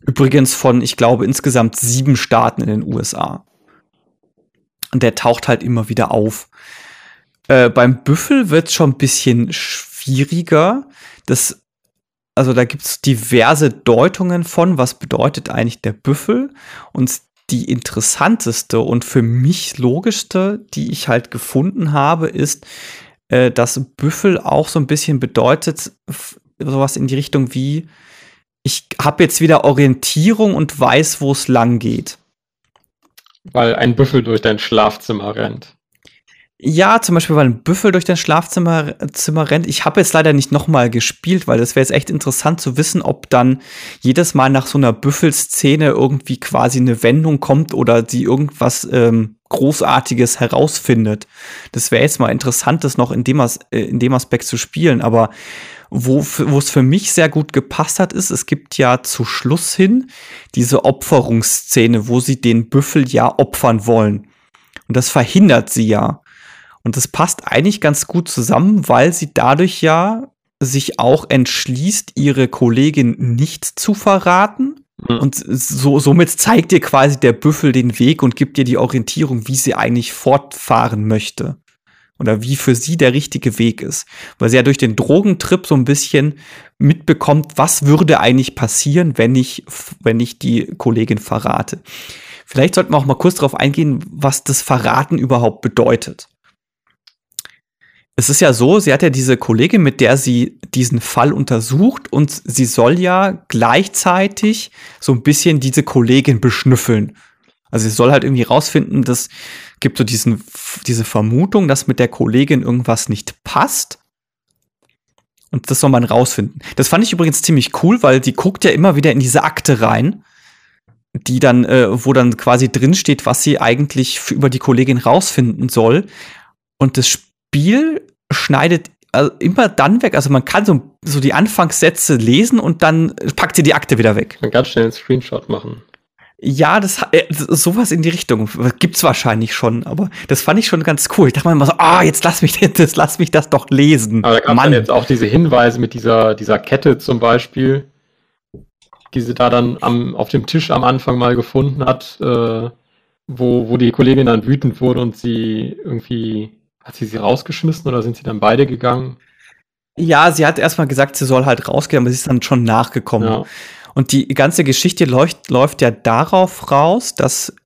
Übrigens von, ich glaube, insgesamt sieben Staaten in den USA. Und der taucht halt immer wieder auf. Äh, beim Büffel wird es schon ein bisschen schwieriger. Das, also da gibt es diverse Deutungen von, was bedeutet eigentlich der Büffel. Und die interessanteste und für mich logischste, die ich halt gefunden habe, ist, äh, dass Büffel auch so ein bisschen bedeutet, sowas in die Richtung wie, ich habe jetzt wieder Orientierung und weiß, wo es lang geht. Weil ein Büffel durch dein Schlafzimmer rennt. Ja, zum Beispiel, weil ein Büffel durch dein Schlafzimmer Zimmer rennt. Ich habe jetzt leider nicht nochmal gespielt, weil das wäre jetzt echt interessant zu wissen, ob dann jedes Mal nach so einer Büffelszene irgendwie quasi eine Wendung kommt oder sie irgendwas ähm, Großartiges herausfindet. Das wäre jetzt mal interessant, das noch in dem, As äh, in dem Aspekt zu spielen. Aber wo es für mich sehr gut gepasst hat, ist, es gibt ja zu Schluss hin diese Opferungsszene, wo sie den Büffel ja opfern wollen. Und das verhindert sie ja. Und das passt eigentlich ganz gut zusammen, weil sie dadurch ja sich auch entschließt, ihre Kollegin nicht zu verraten. Mhm. Und so, somit zeigt ihr quasi der Büffel den Weg und gibt ihr die Orientierung, wie sie eigentlich fortfahren möchte. Oder wie für sie der richtige Weg ist. Weil sie ja durch den Drogentrip so ein bisschen mitbekommt, was würde eigentlich passieren, wenn ich, wenn ich die Kollegin verrate. Vielleicht sollten wir auch mal kurz darauf eingehen, was das Verraten überhaupt bedeutet es ist ja so, sie hat ja diese Kollegin, mit der sie diesen Fall untersucht und sie soll ja gleichzeitig so ein bisschen diese Kollegin beschnüffeln. Also sie soll halt irgendwie rausfinden, dass gibt so diesen, diese Vermutung, dass mit der Kollegin irgendwas nicht passt. Und das soll man rausfinden. Das fand ich übrigens ziemlich cool, weil die guckt ja immer wieder in diese Akte rein, die dann, äh, wo dann quasi drinsteht, was sie eigentlich für, über die Kollegin rausfinden soll. Und das Spiel schneidet also immer dann weg. Also man kann so, so die Anfangssätze lesen und dann packt sie die Akte wieder weg. Man kann ganz schnell einen Screenshot machen. Ja, das äh, sowas in die Richtung gibt's wahrscheinlich schon, aber das fand ich schon ganz cool. Ich dachte mir immer so, ah, jetzt lass mich das, lass mich das doch lesen. Aber da gab es jetzt auch diese Hinweise mit dieser dieser Kette zum Beispiel, die sie da dann am, auf dem Tisch am Anfang mal gefunden hat, äh, wo wo die Kollegin dann wütend wurde und sie irgendwie hat sie sie rausgeschmissen oder sind sie dann beide gegangen? Ja, sie hat erstmal gesagt, sie soll halt rausgehen, aber sie ist dann schon nachgekommen. Ja. Und die ganze Geschichte läuft, läuft ja darauf raus, dass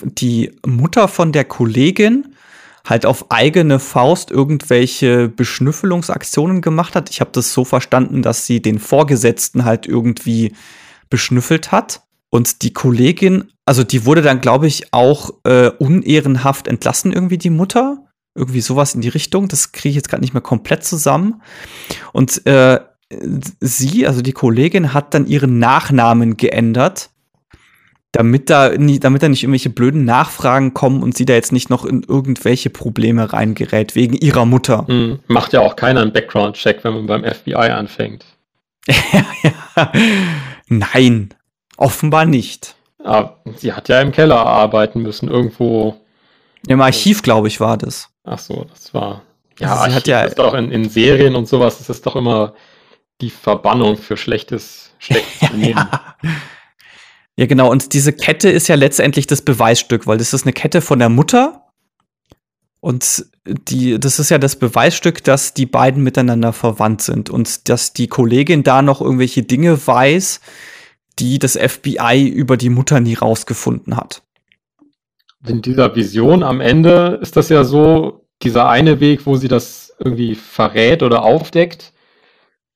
die Mutter von der Kollegin halt auf eigene Faust irgendwelche Beschnüffelungsaktionen gemacht hat. Ich habe das so verstanden, dass sie den Vorgesetzten halt irgendwie beschnüffelt hat. Und die Kollegin, also die wurde dann, glaube ich, auch äh, unehrenhaft entlassen, irgendwie die Mutter. Irgendwie sowas in die Richtung. Das kriege ich jetzt gerade nicht mehr komplett zusammen. Und äh, sie, also die Kollegin, hat dann ihren Nachnamen geändert, damit da, nie, damit da nicht irgendwelche blöden Nachfragen kommen und sie da jetzt nicht noch in irgendwelche Probleme reingerät, wegen ihrer Mutter. Mhm. Macht ja auch keiner einen Background-Check, wenn man beim FBI anfängt. ja, ja. Nein, offenbar nicht. Aber sie hat ja im Keller arbeiten müssen, irgendwo. Im Archiv, glaube ich, war das. Ach so, das war. Ja, also hat ja ist doch in, in Serien und sowas ist es doch immer die Verbannung für schlechtes, schlechtes ja, ja, genau. Und diese Kette ist ja letztendlich das Beweisstück, weil das ist eine Kette von der Mutter. Und die, das ist ja das Beweisstück, dass die beiden miteinander verwandt sind und dass die Kollegin da noch irgendwelche Dinge weiß, die das FBI über die Mutter nie rausgefunden hat in dieser Vision am Ende ist das ja so, dieser eine Weg, wo sie das irgendwie verrät oder aufdeckt.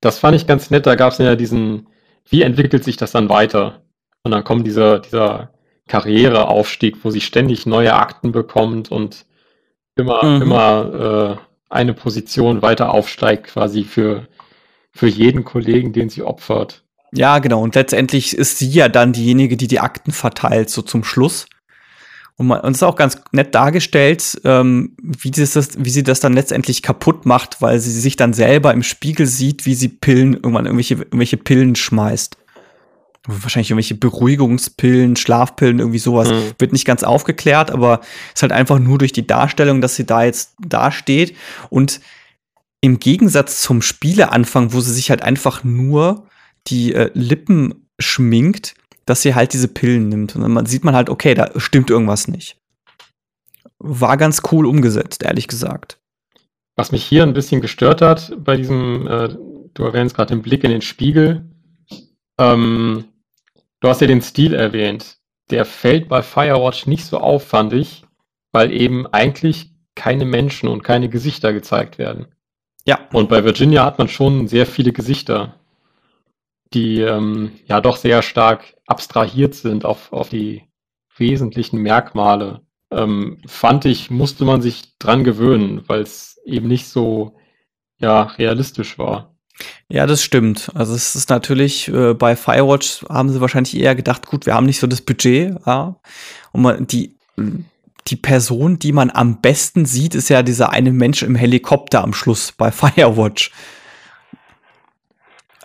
Das fand ich ganz nett. Da gab es ja diesen, wie entwickelt sich das dann weiter? Und dann kommt dieser, dieser Karriereaufstieg, wo sie ständig neue Akten bekommt und immer, mhm. immer äh, eine Position weiter aufsteigt, quasi für, für jeden Kollegen, den sie opfert. Ja, genau. Und letztendlich ist sie ja dann diejenige, die die Akten verteilt, so zum Schluss. Und, man, und es ist auch ganz nett dargestellt, ähm, wie, das, wie sie das dann letztendlich kaputt macht, weil sie sich dann selber im Spiegel sieht, wie sie Pillen, irgendwann irgendwelche, irgendwelche Pillen schmeißt. Wahrscheinlich irgendwelche Beruhigungspillen, Schlafpillen, irgendwie sowas. Mhm. Wird nicht ganz aufgeklärt, aber ist halt einfach nur durch die Darstellung, dass sie da jetzt dasteht. Und im Gegensatz zum Spieleanfang, wo sie sich halt einfach nur die äh, Lippen schminkt, dass sie halt diese Pillen nimmt. Und dann sieht man halt, okay, da stimmt irgendwas nicht. War ganz cool umgesetzt, ehrlich gesagt. Was mich hier ein bisschen gestört hat bei diesem, äh, du erwähnst gerade den Blick in den Spiegel. Ähm, du hast ja den Stil erwähnt. Der fällt bei Firewatch nicht so auf, fand ich, weil eben eigentlich keine Menschen und keine Gesichter gezeigt werden. Ja. Und bei Virginia hat man schon sehr viele Gesichter, die ähm, ja doch sehr stark abstrahiert sind auf, auf die wesentlichen Merkmale. Ähm, fand ich, musste man sich dran gewöhnen, weil es eben nicht so ja, realistisch war. Ja, das stimmt. Also es ist natürlich, äh, bei Firewatch haben sie wahrscheinlich eher gedacht, gut, wir haben nicht so das Budget, ja. Und man, die, die Person, die man am besten sieht, ist ja dieser eine Mensch im Helikopter am Schluss bei Firewatch.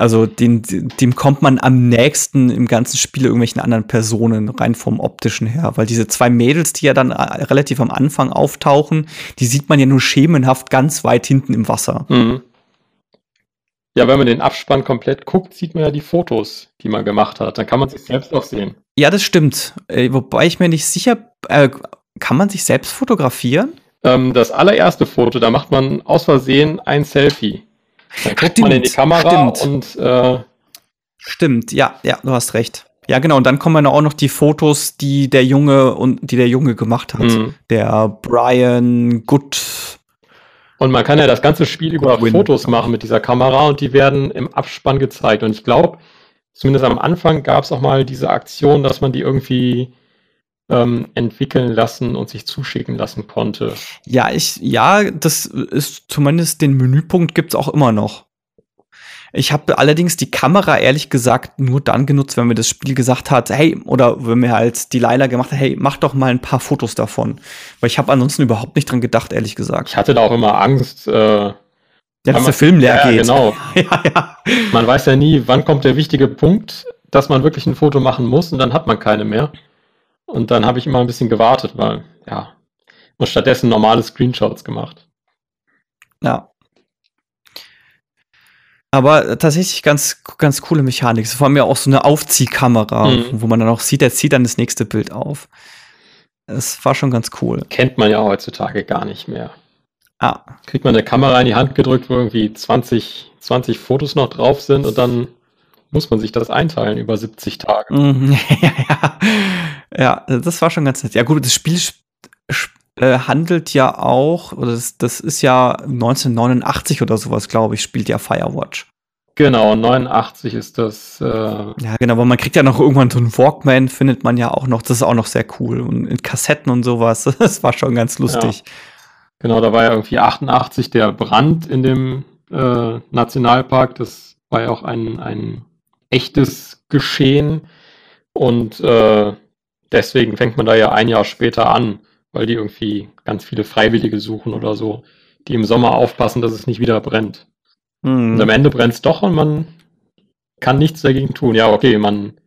Also den, dem kommt man am nächsten im ganzen Spiel irgendwelchen anderen Personen, rein vom optischen her. Weil diese zwei Mädels, die ja dann äh, relativ am Anfang auftauchen, die sieht man ja nur schemenhaft ganz weit hinten im Wasser. Mhm. Ja, wenn man den Abspann komplett guckt, sieht man ja die Fotos, die man gemacht hat. Dann kann man sich selbst auch sehen. Ja, das stimmt. Äh, wobei ich mir nicht sicher, äh, kann man sich selbst fotografieren? Ähm, das allererste Foto, da macht man aus Versehen ein Selfie. Dann guckt stimmt, man in die Kamera stimmt. und äh, Stimmt, ja, ja, du hast recht. Ja, genau, und dann kommen auch noch die Fotos, die der Junge und die der Junge gemacht hat. Mhm. Der Brian Good. Und man kann ja das ganze Spiel über Goodwin. Fotos machen mit dieser Kamera und die werden im Abspann gezeigt. Und ich glaube, zumindest am Anfang gab es auch mal diese Aktion, dass man die irgendwie ähm, entwickeln lassen und sich zuschicken lassen konnte. Ja, ich, ja, das ist zumindest den Menüpunkt gibt es auch immer noch. Ich habe allerdings die Kamera ehrlich gesagt nur dann genutzt, wenn mir das Spiel gesagt hat, hey, oder wenn mir halt die Leila gemacht hat, hey, mach doch mal ein paar Fotos davon. Weil ich habe ansonsten überhaupt nicht dran gedacht, ehrlich gesagt. Ich hatte da auch immer Angst, äh, ja, dass der Film leer ja, geht. Genau. ja, ja. Man weiß ja nie, wann kommt der wichtige Punkt, dass man wirklich ein Foto machen muss und dann hat man keine mehr. Und dann habe ich immer ein bisschen gewartet, weil, ja, und stattdessen normale Screenshots gemacht. Ja. Aber tatsächlich ganz, ganz coole Mechanik. Vor allem ja auch so eine Aufziehkamera, mhm. wo man dann auch sieht, er zieht dann das nächste Bild auf. Es war schon ganz cool. Kennt man ja heutzutage gar nicht mehr. Ah. Kriegt man eine Kamera in die Hand gedrückt, wo irgendwie 20, 20 Fotos noch drauf sind und dann muss man sich das einteilen über 70 Tage. Mhm. ja, ja. Ja, das war schon ganz nett. Ja, gut, das Spiel äh, handelt ja auch, oder das, das ist ja 1989 oder sowas, glaube ich, spielt ja Firewatch. Genau, 89 ist das. Äh ja, genau, aber man kriegt ja noch irgendwann so einen Walkman, findet man ja auch noch. Das ist auch noch sehr cool. Und in Kassetten und sowas, das war schon ganz lustig. Ja. Genau, da war ja irgendwie 88 der Brand in dem äh, Nationalpark. Das war ja auch ein, ein echtes Geschehen. Und äh, deswegen fängt man da ja ein Jahr später an, weil die irgendwie ganz viele Freiwillige suchen oder so, die im Sommer aufpassen, dass es nicht wieder brennt. Mhm. Und am Ende brennt es doch und man kann nichts dagegen tun. Ja, okay, man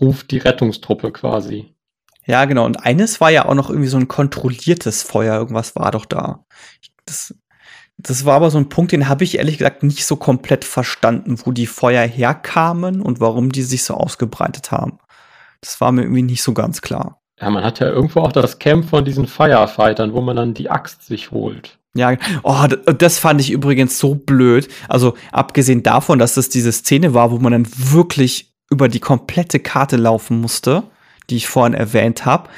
ruft die Rettungstruppe quasi. Ja, genau. Und eines war ja auch noch irgendwie so ein kontrolliertes Feuer. Irgendwas war doch da. Das, das war aber so ein Punkt, den habe ich ehrlich gesagt nicht so komplett verstanden, wo die Feuer herkamen und warum die sich so ausgebreitet haben. Das war mir irgendwie nicht so ganz klar. Ja, man hat ja irgendwo auch das Camp von diesen Firefightern, wo man dann die Axt sich holt. Ja, oh, das fand ich übrigens so blöd. Also abgesehen davon, dass das diese Szene war, wo man dann wirklich über die komplette Karte laufen musste, die ich vorhin erwähnt habe,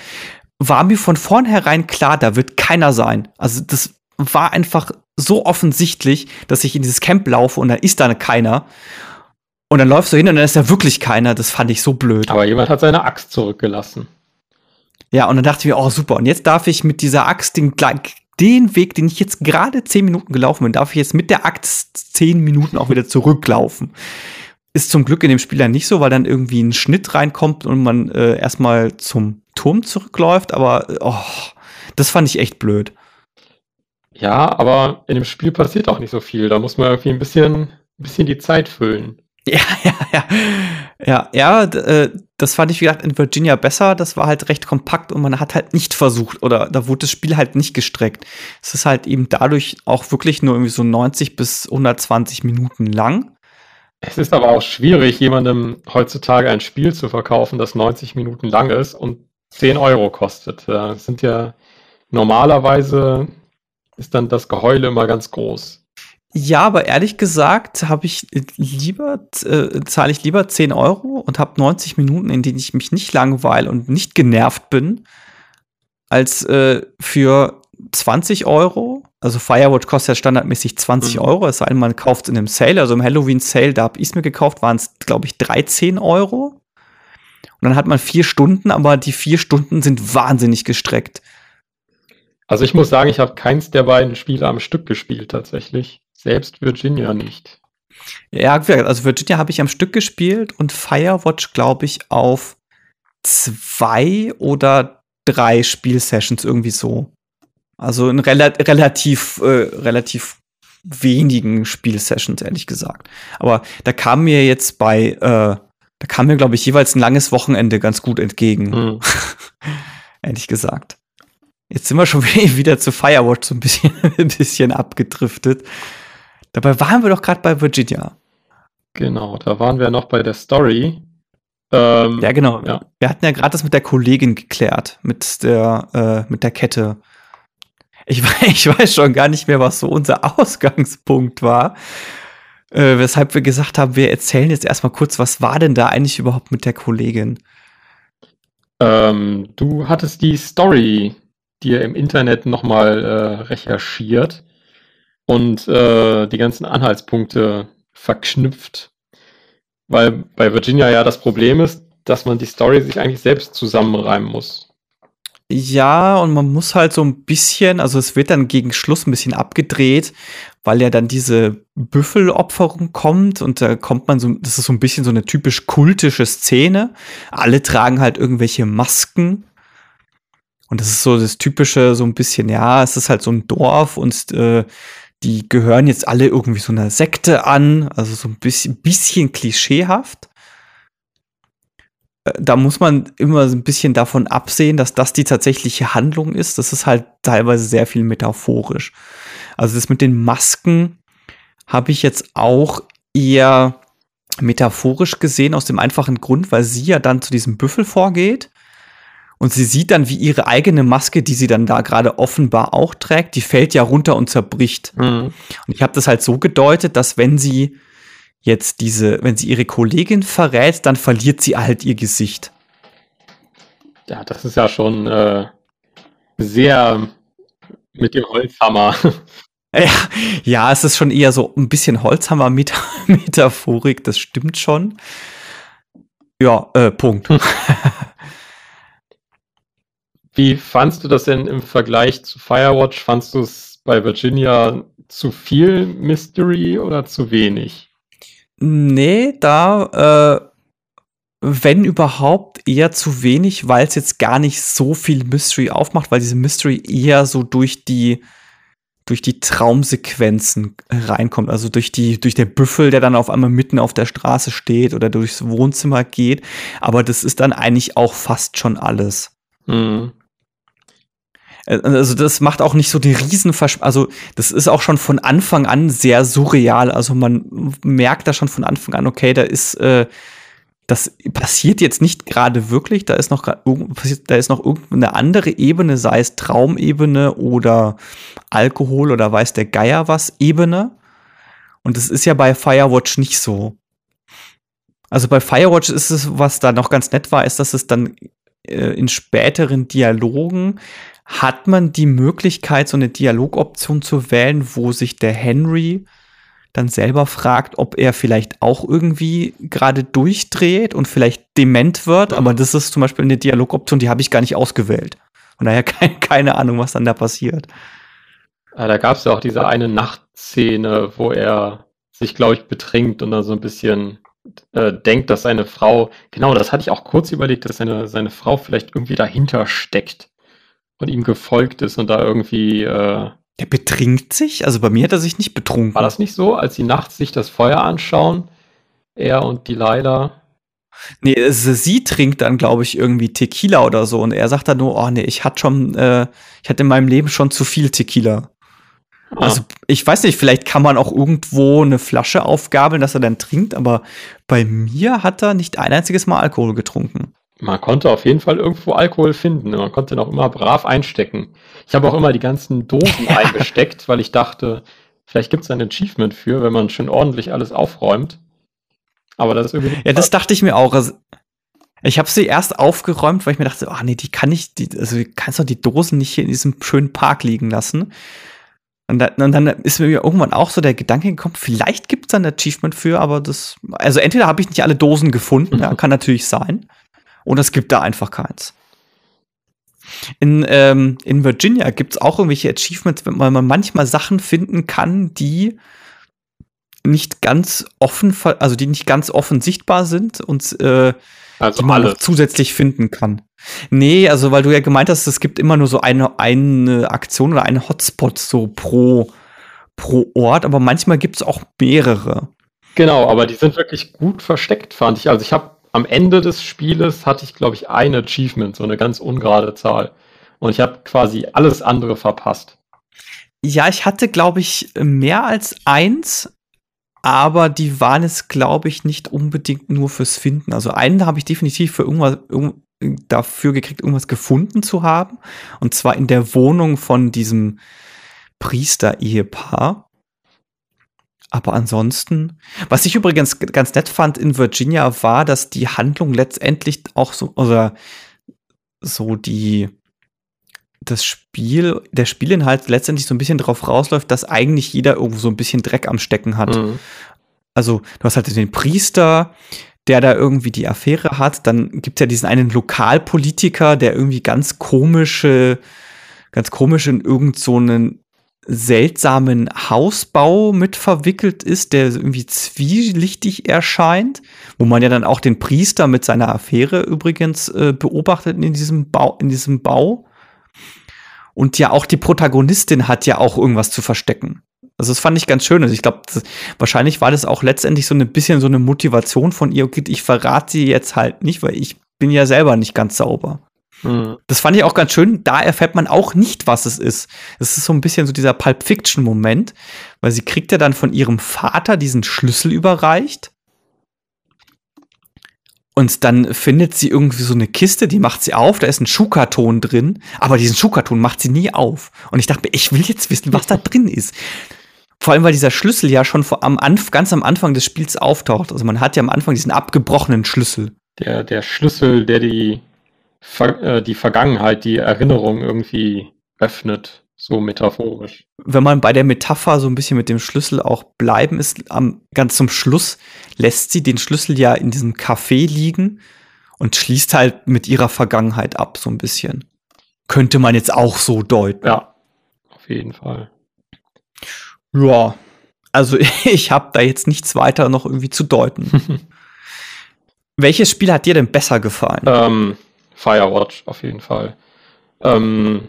war mir von vornherein klar, da wird keiner sein. Also das war einfach so offensichtlich, dass ich in dieses Camp laufe und da ist da keiner. Und dann läufst du hin und dann ist da wirklich keiner. Das fand ich so blöd. Aber jemand hat seine Axt zurückgelassen. Ja, und dann dachte ich mir, oh super, und jetzt darf ich mit dieser Axt den, den Weg, den ich jetzt gerade zehn Minuten gelaufen bin, darf ich jetzt mit der Axt zehn Minuten auch wieder zurücklaufen. Ist zum Glück in dem Spiel dann nicht so, weil dann irgendwie ein Schnitt reinkommt und man äh, erstmal zum Turm zurückläuft, aber oh, das fand ich echt blöd. Ja, aber in dem Spiel passiert auch nicht so viel. Da muss man irgendwie ein bisschen, ein bisschen die Zeit füllen. Ja, ja, ja. Ja, ja, äh, das fand ich, wie gesagt, in Virginia besser. Das war halt recht kompakt und man hat halt nicht versucht oder da wurde das Spiel halt nicht gestreckt. Es ist halt eben dadurch auch wirklich nur irgendwie so 90 bis 120 Minuten lang. Es ist aber auch schwierig, jemandem heutzutage ein Spiel zu verkaufen, das 90 Minuten lang ist und 10 Euro kostet. Das sind ja normalerweise ist dann das Geheule immer ganz groß. Ja, aber ehrlich gesagt habe ich lieber, äh, zahle ich lieber 10 Euro und habe 90 Minuten, in denen ich mich nicht langweile und nicht genervt bin, als äh, für 20 Euro. Also Firewatch kostet ja standardmäßig 20 mhm. Euro, es sei denn, man kauft es in einem Sale. Also im Halloween-Sale, da habe ich es mir gekauft, waren es, glaube ich, 13 Euro. Und dann hat man vier Stunden, aber die vier Stunden sind wahnsinnig gestreckt. Also ich muss sagen, ich habe keins der beiden Spiele am Stück gespielt tatsächlich. Selbst Virginia nicht. Ja, also Virginia habe ich am Stück gespielt und Firewatch, glaube ich, auf zwei oder drei Spielsessions irgendwie so. Also in rela relativ, äh, relativ wenigen Spielsessions, ehrlich gesagt. Aber da kam mir jetzt bei, äh, da kam mir, glaube ich, jeweils ein langes Wochenende ganz gut entgegen. Mhm. ehrlich gesagt. Jetzt sind wir schon wieder zu Firewatch so ein bisschen, ein bisschen abgedriftet. Dabei waren wir doch gerade bei Virginia. Genau, da waren wir noch bei der Story. Ähm, ja, genau. Ja. Wir hatten ja gerade das mit der Kollegin geklärt, mit der, äh, mit der Kette. Ich, ich weiß schon gar nicht mehr, was so unser Ausgangspunkt war. Äh, weshalb wir gesagt haben, wir erzählen jetzt erstmal kurz, was war denn da eigentlich überhaupt mit der Kollegin? Ähm, du hattest die Story dir im Internet nochmal äh, recherchiert und äh, die ganzen Anhaltspunkte verknüpft. Weil bei Virginia ja das Problem ist, dass man die Story sich eigentlich selbst zusammenreimen muss. Ja, und man muss halt so ein bisschen, also es wird dann gegen Schluss ein bisschen abgedreht, weil ja dann diese Büffelopferung kommt und da kommt man so, das ist so ein bisschen so eine typisch kultische Szene. Alle tragen halt irgendwelche Masken. Und das ist so das typische, so ein bisschen, ja, es ist halt so ein Dorf und äh, die gehören jetzt alle irgendwie so einer Sekte an, also so ein bisschen, bisschen klischeehaft. Äh, da muss man immer so ein bisschen davon absehen, dass das die tatsächliche Handlung ist. Das ist halt teilweise sehr viel metaphorisch. Also das mit den Masken habe ich jetzt auch eher metaphorisch gesehen, aus dem einfachen Grund, weil sie ja dann zu diesem Büffel vorgeht und sie sieht dann, wie ihre eigene Maske, die sie dann da gerade offenbar auch trägt, die fällt ja runter und zerbricht. Mhm. Und ich habe das halt so gedeutet, dass wenn sie jetzt diese, wenn sie ihre Kollegin verrät, dann verliert sie halt ihr Gesicht. Ja, das ist ja schon äh, sehr mit dem Holzhammer. Ja, ja, es ist schon eher so ein bisschen Holzhammer-Metaphorik, das stimmt schon. Ja, äh, Punkt. Wie fandst du das denn im Vergleich zu Firewatch? Fandst du es bei Virginia zu viel Mystery oder zu wenig? Nee, da, äh, wenn überhaupt, eher zu wenig, weil es jetzt gar nicht so viel Mystery aufmacht, weil diese Mystery eher so durch die durch die Traumsequenzen reinkommt, also durch die durch der Büffel, der dann auf einmal mitten auf der Straße steht oder durchs Wohnzimmer geht, aber das ist dann eigentlich auch fast schon alles. Mhm. Äh, also das macht auch nicht so die Riesenversch also das ist auch schon von Anfang an sehr surreal. Also man merkt da schon von Anfang an, okay, da ist äh, das passiert jetzt nicht gerade wirklich, da ist noch da ist noch irgendeine andere Ebene, sei es Traumebene oder Alkohol oder weiß der Geier was Ebene. Und das ist ja bei Firewatch nicht so. Also bei Firewatch ist es, was da noch ganz nett war, ist, dass es dann äh, in späteren Dialogen hat man die Möglichkeit, so eine Dialogoption zu wählen, wo sich der Henry dann selber fragt, ob er vielleicht auch irgendwie gerade durchdreht und vielleicht dement wird. Aber das ist zum Beispiel eine Dialogoption, die habe ich gar nicht ausgewählt. Von daher keine, keine Ahnung, was dann da passiert. Ja, da gab es ja auch diese eine Nachtszene, wo er sich, glaube ich, betrinkt und dann so ein bisschen äh, denkt, dass seine Frau, genau, das hatte ich auch kurz überlegt, dass seine, seine Frau vielleicht irgendwie dahinter steckt und ihm gefolgt ist und da irgendwie. Äh, der betrinkt sich? Also bei mir hat er sich nicht betrunken. War das nicht so, als sie nachts sich das Feuer anschauen? Er und die Leila. Nee, sie trinkt dann, glaube ich, irgendwie Tequila oder so. Und er sagt dann nur, oh nee, ich hatte schon, äh, ich hatte in meinem Leben schon zu viel Tequila. Ah. Also, ich weiß nicht, vielleicht kann man auch irgendwo eine Flasche aufgabeln, dass er dann trinkt, aber bei mir hat er nicht ein einziges Mal Alkohol getrunken. Man konnte auf jeden Fall irgendwo Alkohol finden. Man konnte ihn auch immer brav einstecken. Ich habe auch immer die ganzen Dosen eingesteckt, weil ich dachte, vielleicht gibt es ein Achievement für, wenn man schön ordentlich alles aufräumt. Aber das ist irgendwie. Ja, das dachte ich mir auch. Also, ich habe sie erst aufgeräumt, weil ich mir dachte, ach nee, die kann ich, die, also du kannst doch die Dosen nicht hier in diesem schönen Park liegen lassen. Und, da, und dann ist mir irgendwann auch so der Gedanke gekommen, vielleicht gibt es ein Achievement für, aber das, also entweder habe ich nicht alle Dosen gefunden, ja, kann natürlich sein, oder es gibt da einfach keins. In, ähm, in Virginia gibt es auch irgendwelche Achievements, weil man manchmal Sachen finden kann, die nicht ganz offen, also die nicht ganz offen sichtbar sind und äh, also die man alle. noch zusätzlich finden kann. Nee, also weil du ja gemeint hast, es gibt immer nur so eine, eine Aktion oder einen Hotspot so pro, pro Ort, aber manchmal gibt es auch mehrere. Genau, aber die sind wirklich gut versteckt, fand ich. Also ich habe am Ende des Spieles hatte ich, glaube ich, ein Achievement, so eine ganz ungerade Zahl. Und ich habe quasi alles andere verpasst. Ja, ich hatte, glaube ich, mehr als eins, aber die waren es, glaube ich, nicht unbedingt nur fürs Finden. Also einen habe ich definitiv für irgendwas, dafür gekriegt, irgendwas gefunden zu haben. Und zwar in der Wohnung von diesem Priester-Ehepaar. Aber ansonsten, was ich übrigens ganz nett fand in Virginia, war, dass die Handlung letztendlich auch so, oder so die, das Spiel, der Spielinhalt letztendlich so ein bisschen darauf rausläuft, dass eigentlich jeder irgendwo so ein bisschen Dreck am Stecken hat. Mhm. Also, du hast halt den Priester, der da irgendwie die Affäre hat. Dann gibt es ja diesen einen Lokalpolitiker, der irgendwie ganz komische, ganz komisch in irgendeinen so seltsamen Hausbau mit verwickelt ist, der irgendwie zwielichtig erscheint, wo man ja dann auch den Priester mit seiner Affäre übrigens äh, beobachtet in diesem Bau, in diesem Bau. Und ja, auch die Protagonistin hat ja auch irgendwas zu verstecken. Also das fand ich ganz schön. Also ich glaube, wahrscheinlich war das auch letztendlich so ein bisschen so eine Motivation von ihr, okay, ich verrate sie jetzt halt nicht, weil ich bin ja selber nicht ganz sauber. Mhm. Das fand ich auch ganz schön. Da erfährt man auch nicht, was es ist. Es ist so ein bisschen so dieser Pulp Fiction Moment, weil sie kriegt ja dann von ihrem Vater diesen Schlüssel überreicht und dann findet sie irgendwie so eine Kiste, die macht sie auf, da ist ein Schuhkarton drin, aber diesen Schuhkarton macht sie nie auf. Und ich dachte mir, ich will jetzt wissen, was da drin ist. Vor allem, weil dieser Schlüssel ja schon vor, am Anf ganz am Anfang des Spiels auftaucht. Also man hat ja am Anfang diesen abgebrochenen Schlüssel. Der, der Schlüssel, der die, die Vergangenheit, die Erinnerung irgendwie öffnet. So metaphorisch. Wenn man bei der Metapher so ein bisschen mit dem Schlüssel auch bleiben ist, am, ganz zum Schluss lässt sie den Schlüssel ja in diesem Café liegen und schließt halt mit ihrer Vergangenheit ab, so ein bisschen. Könnte man jetzt auch so deuten. Ja, auf jeden Fall. Ja, also ich habe da jetzt nichts weiter noch irgendwie zu deuten. Welches Spiel hat dir denn besser gefallen? Ähm, Firewatch, auf jeden Fall. Ähm,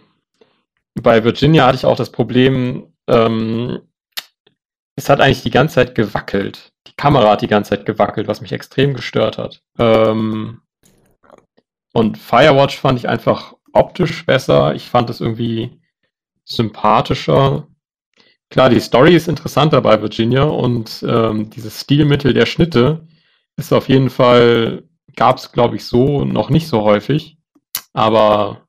bei Virginia hatte ich auch das Problem, ähm, es hat eigentlich die ganze Zeit gewackelt. Die Kamera hat die ganze Zeit gewackelt, was mich extrem gestört hat. Ähm, und Firewatch fand ich einfach optisch besser. Ich fand es irgendwie sympathischer. Klar, die Story ist interessanter bei Virginia und ähm, dieses Stilmittel der Schnitte ist auf jeden Fall, gab es glaube ich so noch nicht so häufig. Aber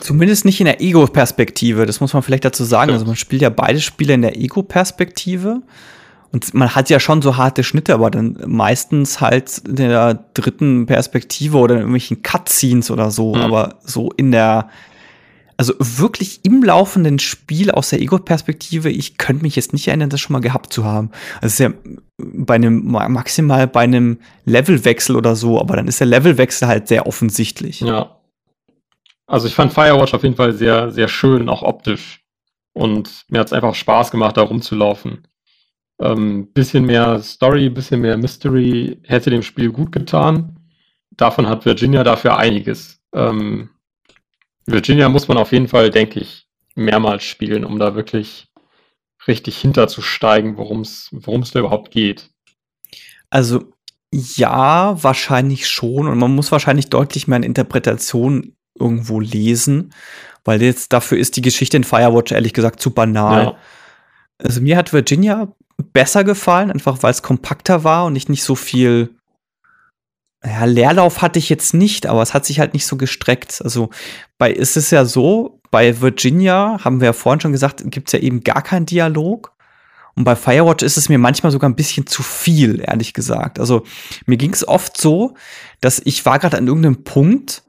Zumindest nicht in der Ego-Perspektive, das muss man vielleicht dazu sagen. Also man spielt ja beide Spiele in der Ego-Perspektive. Und man hat ja schon so harte Schnitte, aber dann meistens halt in der dritten Perspektive oder in irgendwelchen Cutscenes oder so. Mhm. Aber so in der, also wirklich im laufenden Spiel aus der Ego-Perspektive, ich könnte mich jetzt nicht erinnern, das schon mal gehabt zu haben. Also ja bei einem, maximal bei einem Levelwechsel oder so, aber dann ist der Levelwechsel halt sehr offensichtlich. Ja. Also ich fand Firewatch auf jeden Fall sehr, sehr schön, auch optisch. Und mir hat es einfach Spaß gemacht, da rumzulaufen. Ähm, bisschen mehr Story, bisschen mehr Mystery hätte dem Spiel gut getan. Davon hat Virginia dafür einiges. Ähm, Virginia muss man auf jeden Fall, denke ich, mehrmals spielen, um da wirklich richtig hinterzusteigen, worum es da überhaupt geht. Also Ja, wahrscheinlich schon. Und man muss wahrscheinlich deutlich mehr in Interpretation irgendwo lesen, weil jetzt dafür ist die Geschichte in Firewatch ehrlich gesagt zu banal. Ja. Also mir hat Virginia besser gefallen, einfach weil es kompakter war und ich nicht so viel ja, Leerlauf hatte ich jetzt nicht, aber es hat sich halt nicht so gestreckt. Also bei ist es ja so, bei Virginia haben wir ja vorhin schon gesagt, gibt es ja eben gar keinen Dialog. Und bei Firewatch ist es mir manchmal sogar ein bisschen zu viel, ehrlich gesagt. Also mir ging es oft so, dass ich war gerade an irgendeinem Punkt,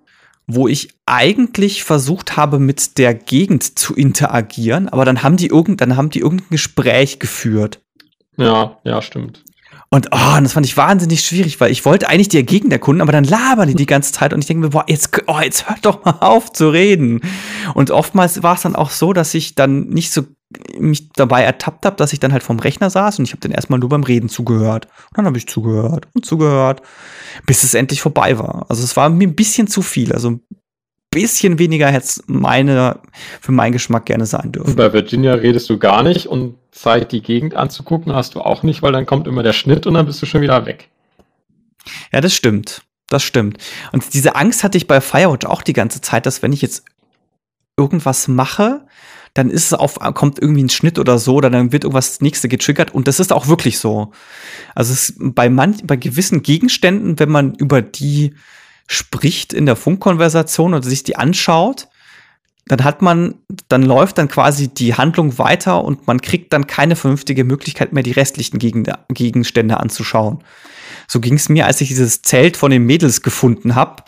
wo ich eigentlich versucht habe, mit der Gegend zu interagieren, aber dann haben die irgend, dann haben die irgendein Gespräch geführt. Ja, ja, stimmt. Und oh, das fand ich wahnsinnig schwierig, weil ich wollte eigentlich die Gegend erkunden, aber dann labern die die ganze Zeit und ich denke mir, boah, jetzt, oh, jetzt hört doch mal auf zu reden. Und oftmals war es dann auch so, dass ich dann nicht so mich dabei ertappt habe, dass ich dann halt vom Rechner saß und ich habe dann erstmal nur beim Reden zugehört. Und dann habe ich zugehört und zugehört, bis es endlich vorbei war. Also es war mir ein bisschen zu viel. Also bisschen weniger hätte es meine, für meinen Geschmack gerne sein dürfen. Bei Virginia redest du gar nicht und Zeit, die Gegend anzugucken, hast du auch nicht, weil dann kommt immer der Schnitt und dann bist du schon wieder weg. Ja, das stimmt. Das stimmt. Und diese Angst hatte ich bei Firewatch auch die ganze Zeit, dass wenn ich jetzt irgendwas mache, dann ist es auf, kommt irgendwie ein Schnitt oder so, oder dann wird irgendwas das nächste getriggert und das ist auch wirklich so. Also es bei manch, bei gewissen Gegenständen, wenn man über die spricht in der Funkkonversation oder sich die anschaut, dann hat man, dann läuft dann quasi die Handlung weiter und man kriegt dann keine vernünftige Möglichkeit mehr, die restlichen Gegenstände anzuschauen. So ging es mir, als ich dieses Zelt von den Mädels gefunden habe.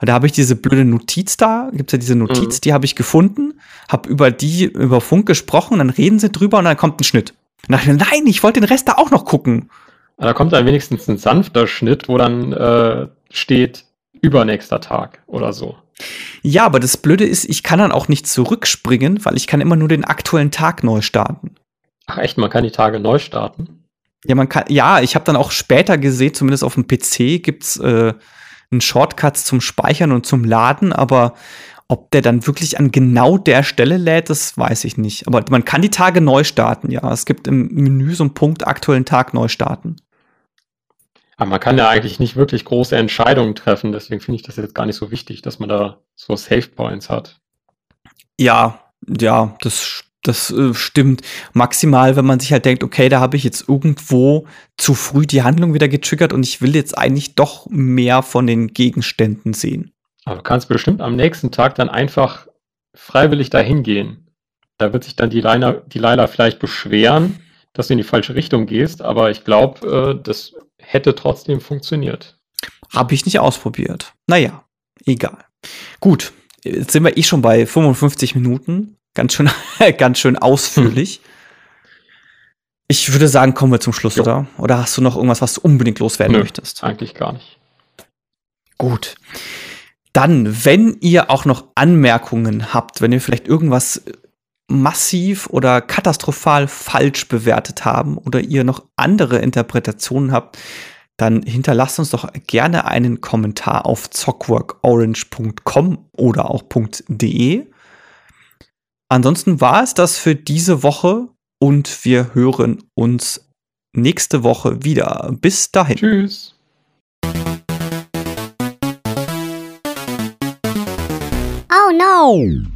Da habe ich diese blöde Notiz da, gibt es ja diese Notiz, mhm. die habe ich gefunden, habe über die, über Funk gesprochen, dann reden sie drüber und dann kommt ein Schnitt. Und dann nein, ich wollte den Rest da auch noch gucken. Da kommt dann wenigstens ein sanfter Schnitt, wo dann äh, steht, übernächster Tag oder so. Ja, aber das Blöde ist, ich kann dann auch nicht zurückspringen, weil ich kann immer nur den aktuellen Tag neu starten. Ach echt, man kann die Tage neu starten? Ja, man kann, ja, ich habe dann auch später gesehen, zumindest auf dem PC gibt's äh, einen Shortcut zum Speichern und zum Laden, aber ob der dann wirklich an genau der Stelle lädt, das weiß ich nicht. Aber man kann die Tage neu starten, ja. Es gibt im Menü so einen Punkt aktuellen Tag neu starten. Aber man kann ja eigentlich nicht wirklich große Entscheidungen treffen, deswegen finde ich das jetzt gar nicht so wichtig, dass man da so Safe Points hat. Ja, ja, das, das äh, stimmt. Maximal, wenn man sich halt denkt, okay, da habe ich jetzt irgendwo zu früh die Handlung wieder getriggert und ich will jetzt eigentlich doch mehr von den Gegenständen sehen. Aber du kannst bestimmt am nächsten Tag dann einfach freiwillig dahin gehen. Da wird sich dann die Leila, die Leila vielleicht beschweren, dass du in die falsche Richtung gehst, aber ich glaube, äh, das hätte trotzdem funktioniert. Habe ich nicht ausprobiert. Naja, egal. Gut, jetzt sind wir eh schon bei 55 Minuten. Ganz schön, ganz schön ausführlich. Hm. Ich würde sagen, kommen wir zum Schluss, jo. oder? Oder hast du noch irgendwas, was du unbedingt loswerden Nö, möchtest? Eigentlich gar nicht. Gut. Dann, wenn ihr auch noch Anmerkungen habt, wenn ihr vielleicht irgendwas massiv oder katastrophal falsch bewertet haben oder ihr noch andere Interpretationen habt, dann hinterlasst uns doch gerne einen Kommentar auf zockworkorange.com oder auch .de. Ansonsten war es das für diese Woche und wir hören uns nächste Woche wieder. Bis dahin. Tschüss. Oh no!